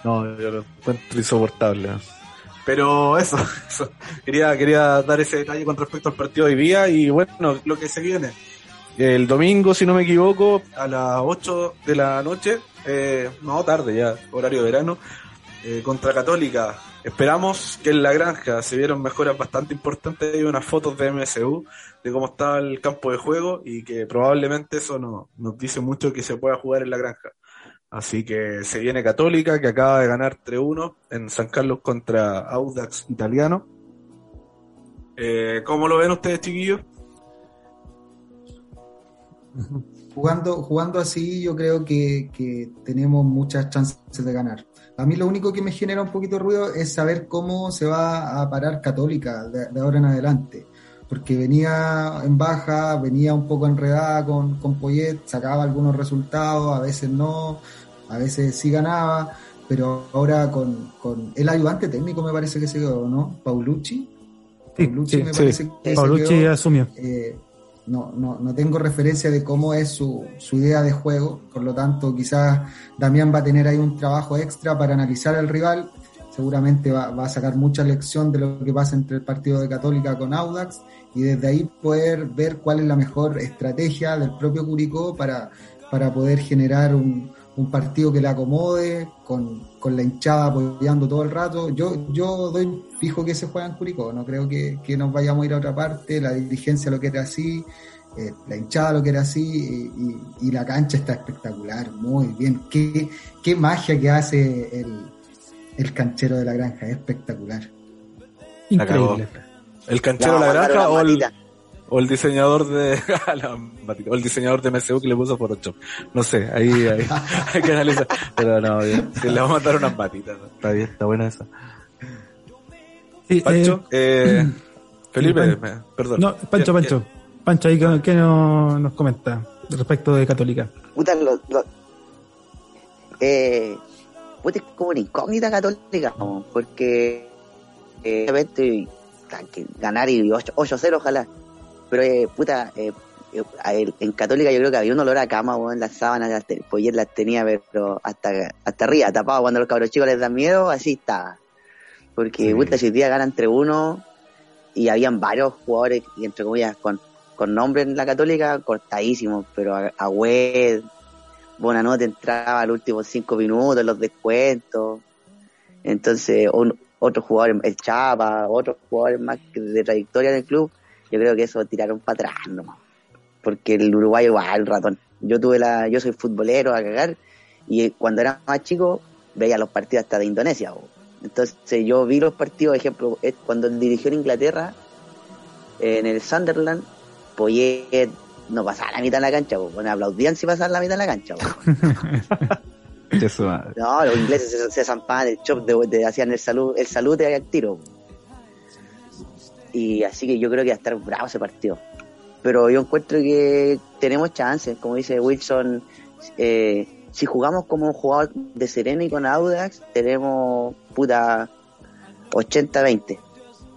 No, yo lo encuentro insoportable. Pero eso, eso. Quería, quería dar ese detalle con respecto al partido de hoy día y bueno, lo que se viene. El domingo, si no me equivoco, a las 8 de la noche, eh, no tarde ya, horario de verano, eh, contra Católica, Esperamos que en la granja se vieron mejoras bastante importantes. Hay unas fotos de MSU de cómo está el campo de juego y que probablemente eso no, nos dice mucho que se pueda jugar en la granja. Así que se viene Católica, que acaba de ganar 3-1 en San Carlos contra Audax Italiano. Eh, ¿Cómo lo ven ustedes, chiquillos? Jugando, jugando así, yo creo que, tenemos muchas chances de ganar. A mí lo único que me genera un poquito de ruido es saber cómo se va a parar Católica de, ahora en adelante. Porque venía en baja, venía un poco enredada con, con Poyet, sacaba algunos resultados, a veces no, a veces sí ganaba, pero ahora con, con el ayudante técnico me parece que se quedó, ¿no? Paulucci. Paulucci me parece que Paulucci asumió. Eh, no, no, no tengo referencia de cómo es su, su, idea de juego, por lo tanto quizás Damián va a tener ahí un trabajo extra para analizar al rival, seguramente va, va, a sacar mucha lección de lo que pasa entre el partido de Católica con Audax y desde ahí poder ver cuál es la mejor estrategia del propio Curicó para, para poder generar un, un partido que le acomode, con, con, la hinchada apoyando todo el rato. Yo, yo doy fijo que se juega en Curicó, no creo que, que nos vayamos a ir a otra parte, la dirigencia lo quiere así, eh, la hinchada lo quiere así y, y, la cancha está espectacular, muy bien. Qué, qué magia que hace el, el canchero de la granja, es espectacular. Increíble. ¿El canchero de la granja o el, o el diseñador de o el diseñador de MSU que le puso Photoshop. No sé, ahí, ahí hay que analizar. Pero no, bien, le vamos a dar unas patitas. Está bien, está buena esa. Sí, Pancho, eh, eh Felipe, perdón. No, Pancho, Pancho. Pancho, ahí ¿qué no, nos comenta respecto de Católica? Puta, lo, lo, eh, puta, es como una incógnita católica, porque eh, obviamente ganar y 8-0 ojalá pero, eh, puta, eh, eh en Católica yo creo que había un olor a cama, en las sábanas, pues él las tenía, pero hasta, hasta arriba, tapado. Cuando los cabros chicos les dan miedo, así estaba. Porque, puta, si día ganan entre uno, y habían varios jugadores, y entre comillas, con, con nombre en la Católica, cortadísimos, pero a, a Wed, Bonanote entraba los últimos cinco minutos, los descuentos. Entonces, un, otro jugador, el Chapa, otros jugadores más de trayectoria en el club, yo creo que eso tiraron para atrás nomás. Porque el Uruguay igual, el ratón. Yo tuve la, yo soy futbolero a cagar, y cuando era más chico, veía los partidos hasta de Indonesia. Entonces yo vi los partidos, por ejemplo, cuando dirigió en Inglaterra, en el Sunderland, Poyet no pasaba la mitad de la cancha, bueno, aplaudían si pasaban la mitad de la cancha. no, los ingleses se, zampaban el chop, de, hacían el salud, el salud de al tiro. Y así que yo creo que va a estar bravo ese partido. Pero yo encuentro que tenemos chances, como dice Wilson, eh, si jugamos como un jugador de Serena y con Audax, tenemos puta 80-20.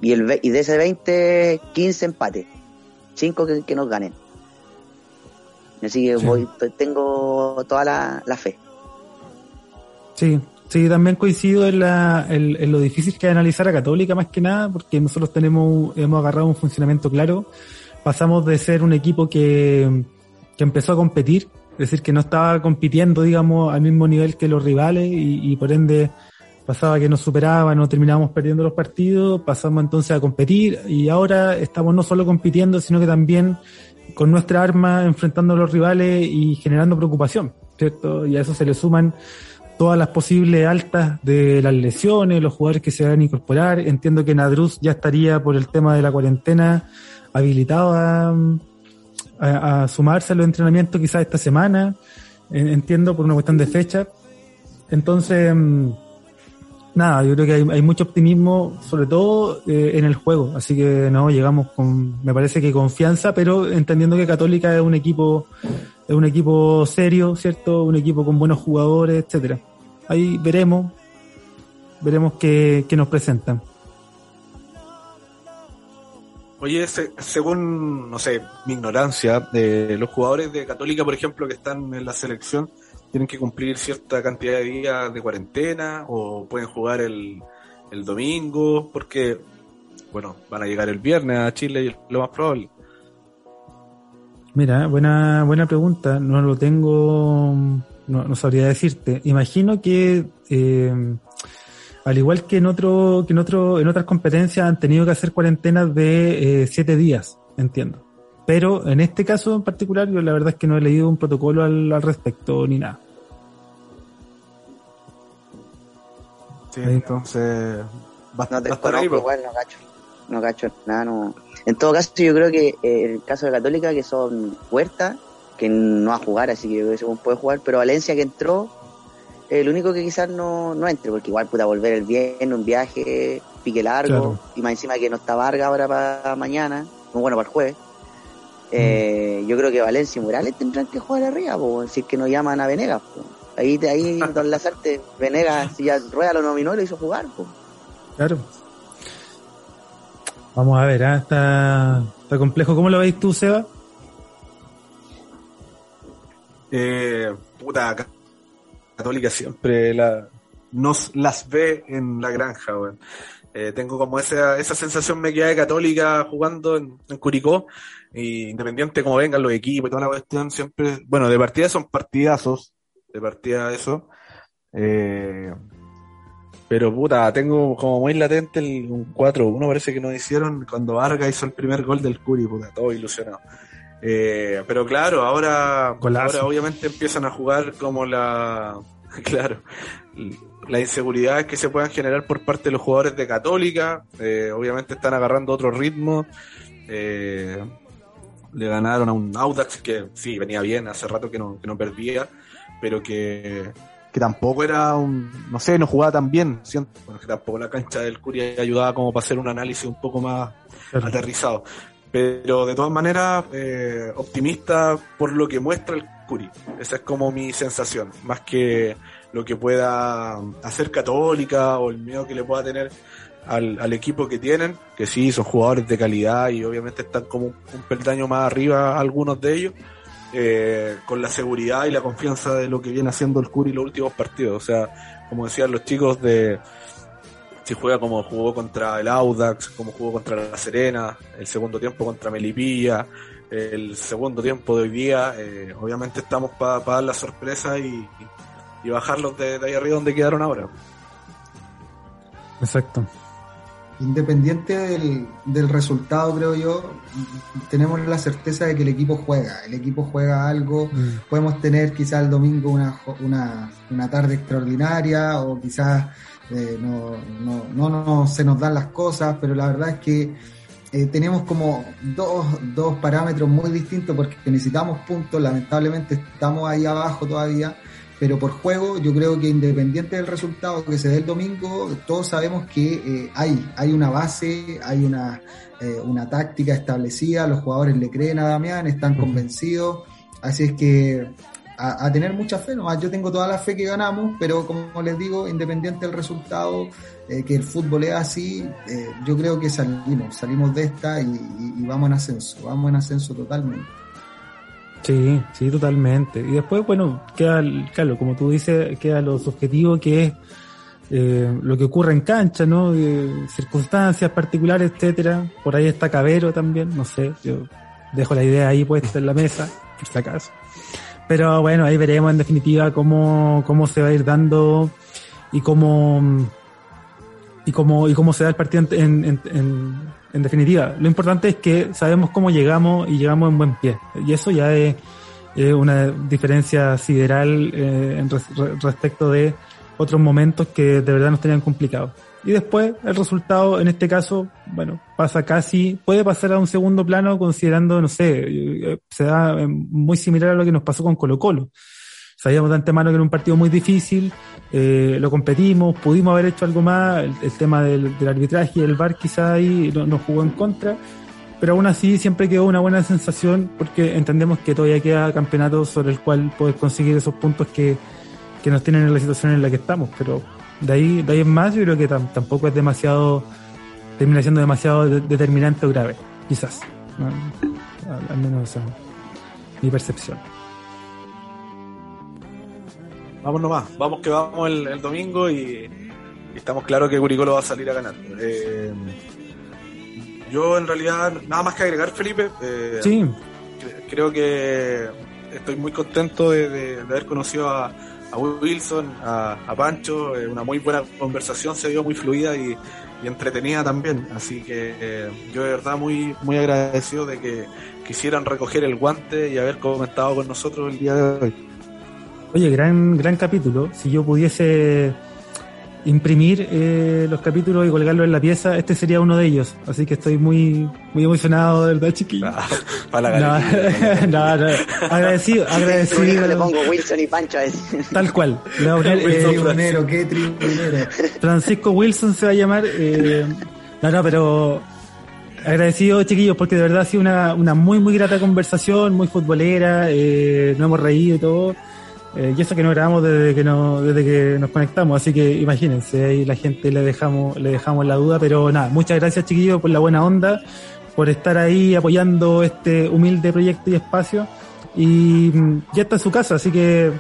Y, el, y de ese 20, 15 empates. 5 que, nos ganen. Así que voy, tengo toda la, fe. Sí, sí, también coincido en, la, en, lo difícil que es analizar a Católica más que nada, porque nosotros tenemos, hemos agarrado un funcionamiento claro. Pasamos de ser un equipo que, que empezó a competir es decir, que no estaba compitiendo, digamos, al mismo nivel que los rivales y, por ende pasaba que nos superaba, no terminábamos perdiendo los partidos, pasamos entonces a competir y ahora estamos no solo compitiendo, sino que también con nuestra arma enfrentando a los rivales y generando preocupación, ¿cierto? Y a eso se le suman todas las posibles altas de las lesiones, los jugadores que se van a incorporar. Entiendo que Nadruz ya estaría por el tema de la cuarentena habilitado a, a, sumarse a los entrenamientos quizás esta semana, entiendo, por una cuestión de fecha. Entonces, mm, nada, yo creo que hay, mucho optimismo, sobre todo eh, en el juego, así que no, llegamos con, me parece que confianza, pero entendiendo que Católica es un equipo, es un equipo serio, ¿cierto? Un equipo con buenos jugadores, etcétera. Ahí veremos, veremos qué, qué nos presentan. Oye, según, no sé, mi ignorancia, de los jugadores de Católica, por ejemplo, que están en la selección, tienen que cumplir cierta cantidad de días de cuarentena o pueden jugar el, el domingo, porque, bueno, van a llegar el viernes a Chile lo más probable. Mira, buena, buena pregunta. No lo tengo, no, no sabría decirte. Imagino que eh, al igual que en otro, que en otro, en otras competencias han tenido que hacer cuarentenas de eh, siete días, entiendo. Pero en este caso en particular, yo la verdad es que no he leído un protocolo al, respecto ni nada. Sí, entonces no, no cacho, no cacho nada, no. En todo caso, yo creo que eh, el caso de Católica, que son Huerta, que no va a jugar, así que yo creo que puede jugar, pero Valencia que entró, el único que quizás no, no entre, porque igual pueda volver el bien, un viaje, pique largo, y más encima que no está Vargas ahora para mañana, muy bueno para el jueves. Eh, mm. Yo creo que Valencia y Morales tendrán que jugar arriba, pues, si es que no llaman a Venegas. Ahí, ahí Don Lazarte, Venegas, si ya Rueda lo nominó y lo hizo jugar. Pues. Claro. Vamos a ver, ¿eh? está, está complejo. ¿Cómo lo veis tú, Seba? Eh, puta, Católica siempre nos las ve en la granja, eh, tengo como esa, esa sensación me queda de Católica jugando en, Curicó, y independiente como vengan los equipos y toda la cuestión, siempre, bueno, de partida son partidazos, de partida eso, eh, pero puta, tengo como muy latente el un 4-1, parece que nos hicieron cuando Vargas hizo el primer gol del Curi, puta, todo ilusionado. Eh, pero claro, ahora, ahora obviamente empiezan a jugar como la, claro, la inseguridad que se puedan generar por parte de los jugadores de Católica. Eh, obviamente están agarrando otro ritmo. Eh, le ganaron a un Audax que sí, venía bien, hace rato que no, que no perdía, pero que, que tampoco era un, no sé, no jugaba tan bien. Bueno, que tampoco la cancha del Curia ayudaba como para hacer un análisis un poco más aterrizado. Pero de todas maneras, eh, optimista por lo que muestra el Curi. Esa es como mi sensación, más que lo que pueda hacer Católica o el miedo que le pueda tener al, equipo que tienen, que sí, son jugadores de calidad y obviamente están como un, peldaño más arriba algunos de ellos, eh, con la seguridad y la confianza de lo que viene haciendo el Curi los últimos partidos. O sea, como decían los chicos de si juega como jugó contra el Audax, como jugó contra la Serena, el segundo tiempo contra Melipilla, el segundo tiempo de hoy día, eh, obviamente estamos para dar la sorpresa y, bajarlos de, ahí arriba donde quedaron ahora. Exacto. Independiente del, del, resultado, creo yo, tenemos la certeza de que el equipo juega. El equipo juega algo. Mm. Podemos tener quizás el domingo una, una, una tarde extraordinaria o quizás eh, no, no, no, no, se nos dan las cosas, pero la verdad es que eh, tenemos como dos, dos parámetros muy distintos porque necesitamos puntos. Lamentablemente estamos ahí abajo todavía pero por juego yo creo que independiente del resultado que se dé el domingo, todos sabemos que eh, hay, hay una base, hay una, eh, una táctica establecida, los jugadores le creen a Damián, están convencidos, así es que a, tener mucha fe, ¿no? yo tengo toda la fe que ganamos, pero como les digo, independiente del resultado, eh, que el fútbol es así, yo creo que salimos, salimos de esta y, y vamos en ascenso, vamos en ascenso totalmente. Sí, sí, totalmente. Y después, bueno, queda, claro, como tú dices, queda lo subjetivo que es eh, lo que ocurre en cancha, ¿no? circunstancias particulares, etcétera. Por ahí está Cabero también, no sé, yo dejo la idea ahí puesta en la mesa, por si acaso. Pero bueno, ahí veremos en definitiva cómo, cómo se va a ir dando y cómo y cómo y cómo se da el partido en, en, en, en definitiva, lo importante es que sabemos cómo llegamos y llegamos en buen pie. Y eso ya es, una diferencia sideral eh, respecto de otros momentos que de verdad nos tenían complicados. Y después el resultado, en este caso, bueno, pasa casi, puede pasar a un segundo plano considerando, no sé, eh, se da eh, muy similar a lo que nos pasó con Colo Colo. Sabíamos de antemano que era un partido muy difícil, eh, lo competimos, pudimos haber hecho algo más, el, tema del, arbitraje y el VAR quizá ahí nos jugó en contra, pero aún así siempre quedó una buena sensación porque entendemos que todavía queda campeonato sobre el cual poder conseguir esos puntos que, nos tienen en la situación en la que estamos, pero de ahí, de ahí en más yo creo que tampoco es demasiado, termina siendo demasiado determinante o grave, quizás, al, menos esa mi percepción. Vamos nomás, vamos que vamos el, domingo y, estamos claros que Curicó lo va a salir a ganar. Eh, yo en realidad, nada más que agregar, Felipe. Eh, sí. Creo que estoy muy contento de, haber conocido a, Wilson, a, Pancho. Eh, una muy buena conversación, se dio muy fluida y, entretenida también. Así que yo de verdad muy, muy agradecido de que quisieran recoger el guante y haber comentado con nosotros el día de hoy. Oye, gran, gran capítulo. Si yo pudiese imprimir eh, los capítulos y colgarlos en la pieza, este sería uno de ellos. Así que estoy muy, muy emocionado, de verdad, chiquillo. Ah, para la no, no, agradecido, agradecido. le pongo Wilson y Pancho a Tal cual. Le voy a poner, eh, tribunero, qué tribunero. Francisco Wilson se va a llamar. Eh, no, no, pero agradecido, chiquillos, porque de verdad ha sido una, una muy, muy grata conversación, muy futbolera. Eh, nos hemos reído y todo eh, y eso que no grabamos desde que, desde que nos conectamos, así que imagínense, ahí la gente le dejamos, le dejamos la duda, pero nada, muchas gracias chiquillos por la buena onda, por estar ahí apoyando este humilde proyecto y espacio. Y mm, ya está en su casa, así que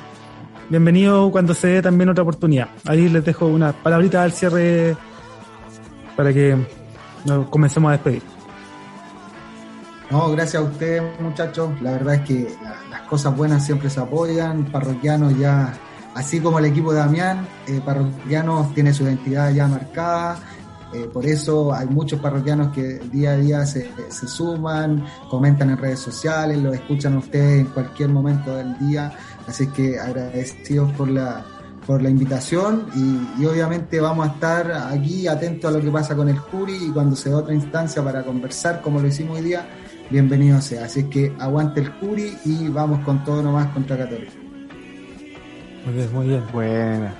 bienvenido cuando se dé también otra oportunidad. Ahí les dejo una palabrita al cierre para que nos comencemos a despedir. No, gracias a ustedes, muchachos. La verdad es que las cosas buenas siempre se apoyan. Parroquianos ya, así como el equipo de Damián, eh, Parroquianos tiene su identidad ya marcada. Eh, por eso hay muchos parroquianos que día a día se, suman, comentan en redes sociales, lo escuchan ustedes en cualquier momento del día. Así que agradecidos por la, por la invitación y, y, obviamente vamos a estar aquí atentos a lo que pasa con el Curi y cuando se dé otra instancia para conversar como lo hicimos hoy día, bienvenido sea. Así que aguante el Curi y vamos con todo nomás contra Católica. Muy bien, muy bien. Buena.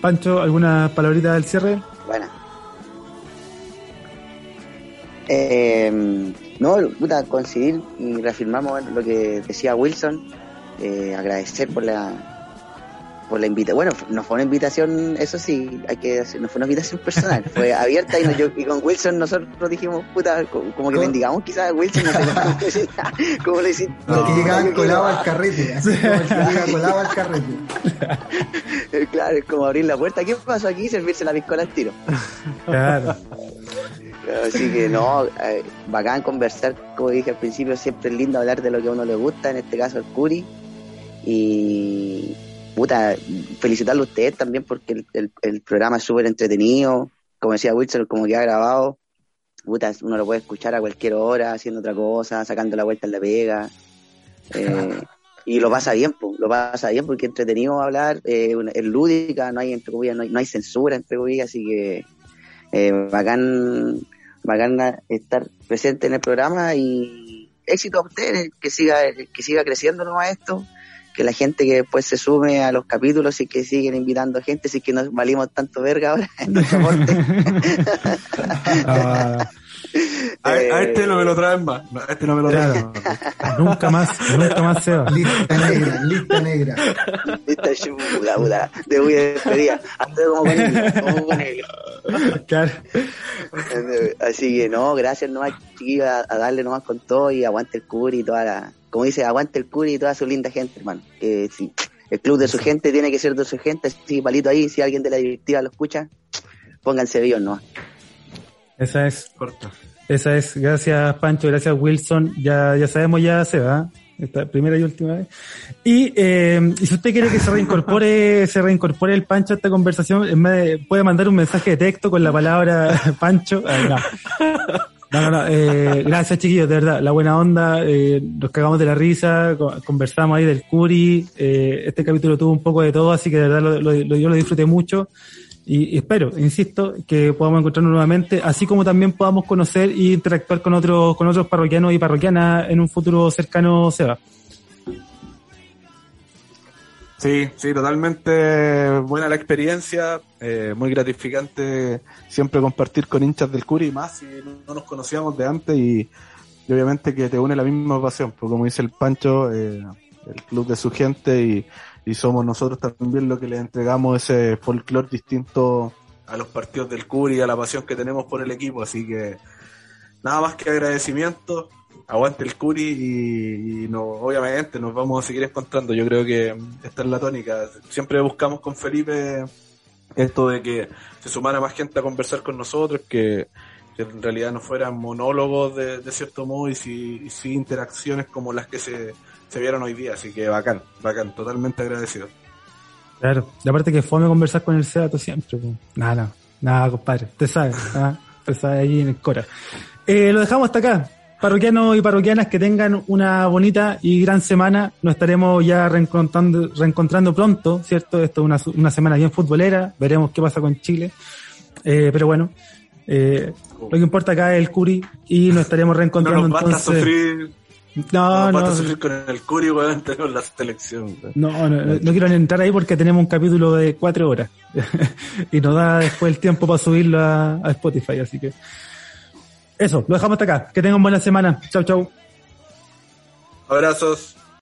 Pancho, ¿alguna palabrita del cierre? Buena. Eh, no, puta, coincidir y reafirmamos lo que decía Wilson. Eh, agradecer por la por la invitación. Bueno, no fue una invitación, eso sí, hay que decir, no fue una invitación personal, fue abierta y, yo, y con Wilson nosotros dijimos, puta, como que bendigamos quizás a Wilson, no sé cómo le hiciste. No, que llegaban colado al carrete, así como que colado al carrete. claro, es como abrir la puerta, ¿qué pasó aquí? Servirse la piscola al tiro. Claro. Así que no, eh, bacán conversar, como dije al principio, siempre es lindo hablar de lo que a uno le gusta, en este caso el Curi. Y, puta, felicitarlo a ustedes también porque el, programa es súper entretenido. como decía Wilson, como que ha grabado, puta, uno lo puede escuchar a cualquier hora, haciendo otra cosa, sacando la vuelta en la pega. Eh, y lo pasa bien, pues, lo pasa bien porque es entretenido hablar, eh, es lúdica, no hay entre comillas, no hay, censura entre comillas, así que eh, bacán, bacán estar presente en el programa y éxito a ustedes, que siga, que siga creciendo nomás esto, que la gente que después se sume a los capítulos y que siguen invitando gente, así que nos valimos tanto verga ahora en nuestro ah, a, a, este no me lo traen más. a este no me lo traen nunca más, nunca más se va. Lista negra, lista negra. Lista chuda, puta. Te voy a despedir. Ando como con él, como con él. Claro. Así que no, gracias nomás, chiquillos, a, a, darle nomás con todo y aguante el curi y toda la. Como dice, aguante el curi y toda su linda gente, hermano. Eh, sí. El club de su gente tiene que ser de su gente, así palito ahí, si alguien de la directiva lo escucha, pónganse bien nomás. Esa es. Corta. Esa es. Gracias, Pancho. Gracias, Wilson. Ya, ya sabemos, ya se va. Esta primera y última vez. Y, eh, y si usted quiere que se reincorpore, se reincorpore el Pancho a esta conversación, en vez de, puede mandar un mensaje de texto con la palabra Pancho. no. No, no, Eh, gracias, chiquillos, de verdad. La buena onda, eh, nos cagamos de la risa, conversamos ahí del Curi. Eh, este capítulo tuvo un poco de todo, así que de verdad lo, yo lo disfruté mucho. Y, espero, insisto, que podamos encontrarnos nuevamente, así como también podamos conocer e interactuar con otros, con otros parroquianos y parroquianas en un futuro cercano, Seba. Sí, sí, totalmente buena la experiencia, eh, muy gratificante siempre compartir con hinchas del Curi, más si no nos conocíamos de antes y, obviamente que te une la misma pasión, porque como dice el Pancho, eh, el club de su gente y, y somos nosotros también los que le entregamos ese folclore distinto a los partidos del Curi, a la pasión que tenemos por el equipo, así que nada más que agradecimiento, aguante el Curi y, no, obviamente nos vamos a seguir encontrando, yo creo que esta es la tónica, siempre buscamos con Felipe esto de que se sumara más gente a conversar con nosotros, que, en realidad no fueran monólogos de, cierto modo y sí, interacciones como las que se, se vieron hoy día, así que bacán, bacán, totalmente agradecido. Claro, y aparte que fue a conversar con el Seato siempre, nada, nada, compadre, te sabes, ¿ah? te sabes ahí en el Cora. Eh, lo dejamos hasta acá. Parroquianos y parroquianas que tengan una bonita y gran semana. Nos estaremos ya reencontrando, reencontrando pronto, ¿cierto? Esto es una, una semana bien futbolera. Veremos qué pasa con Chile. Eh, pero bueno, eh, lo que importa acá es el Curi y nos estaremos reencontrando no entonces. No, no. no. sufrir con el Curi, weón, tenemos la selección. No, no, no, quiero entrar ahí porque tenemos un capítulo de cuatro horas. y nos da después el tiempo para subirlo a, a, Spotify, así que. Eso, lo dejamos hasta acá. Que tengan buena semana. Chau, chau. Abrazos.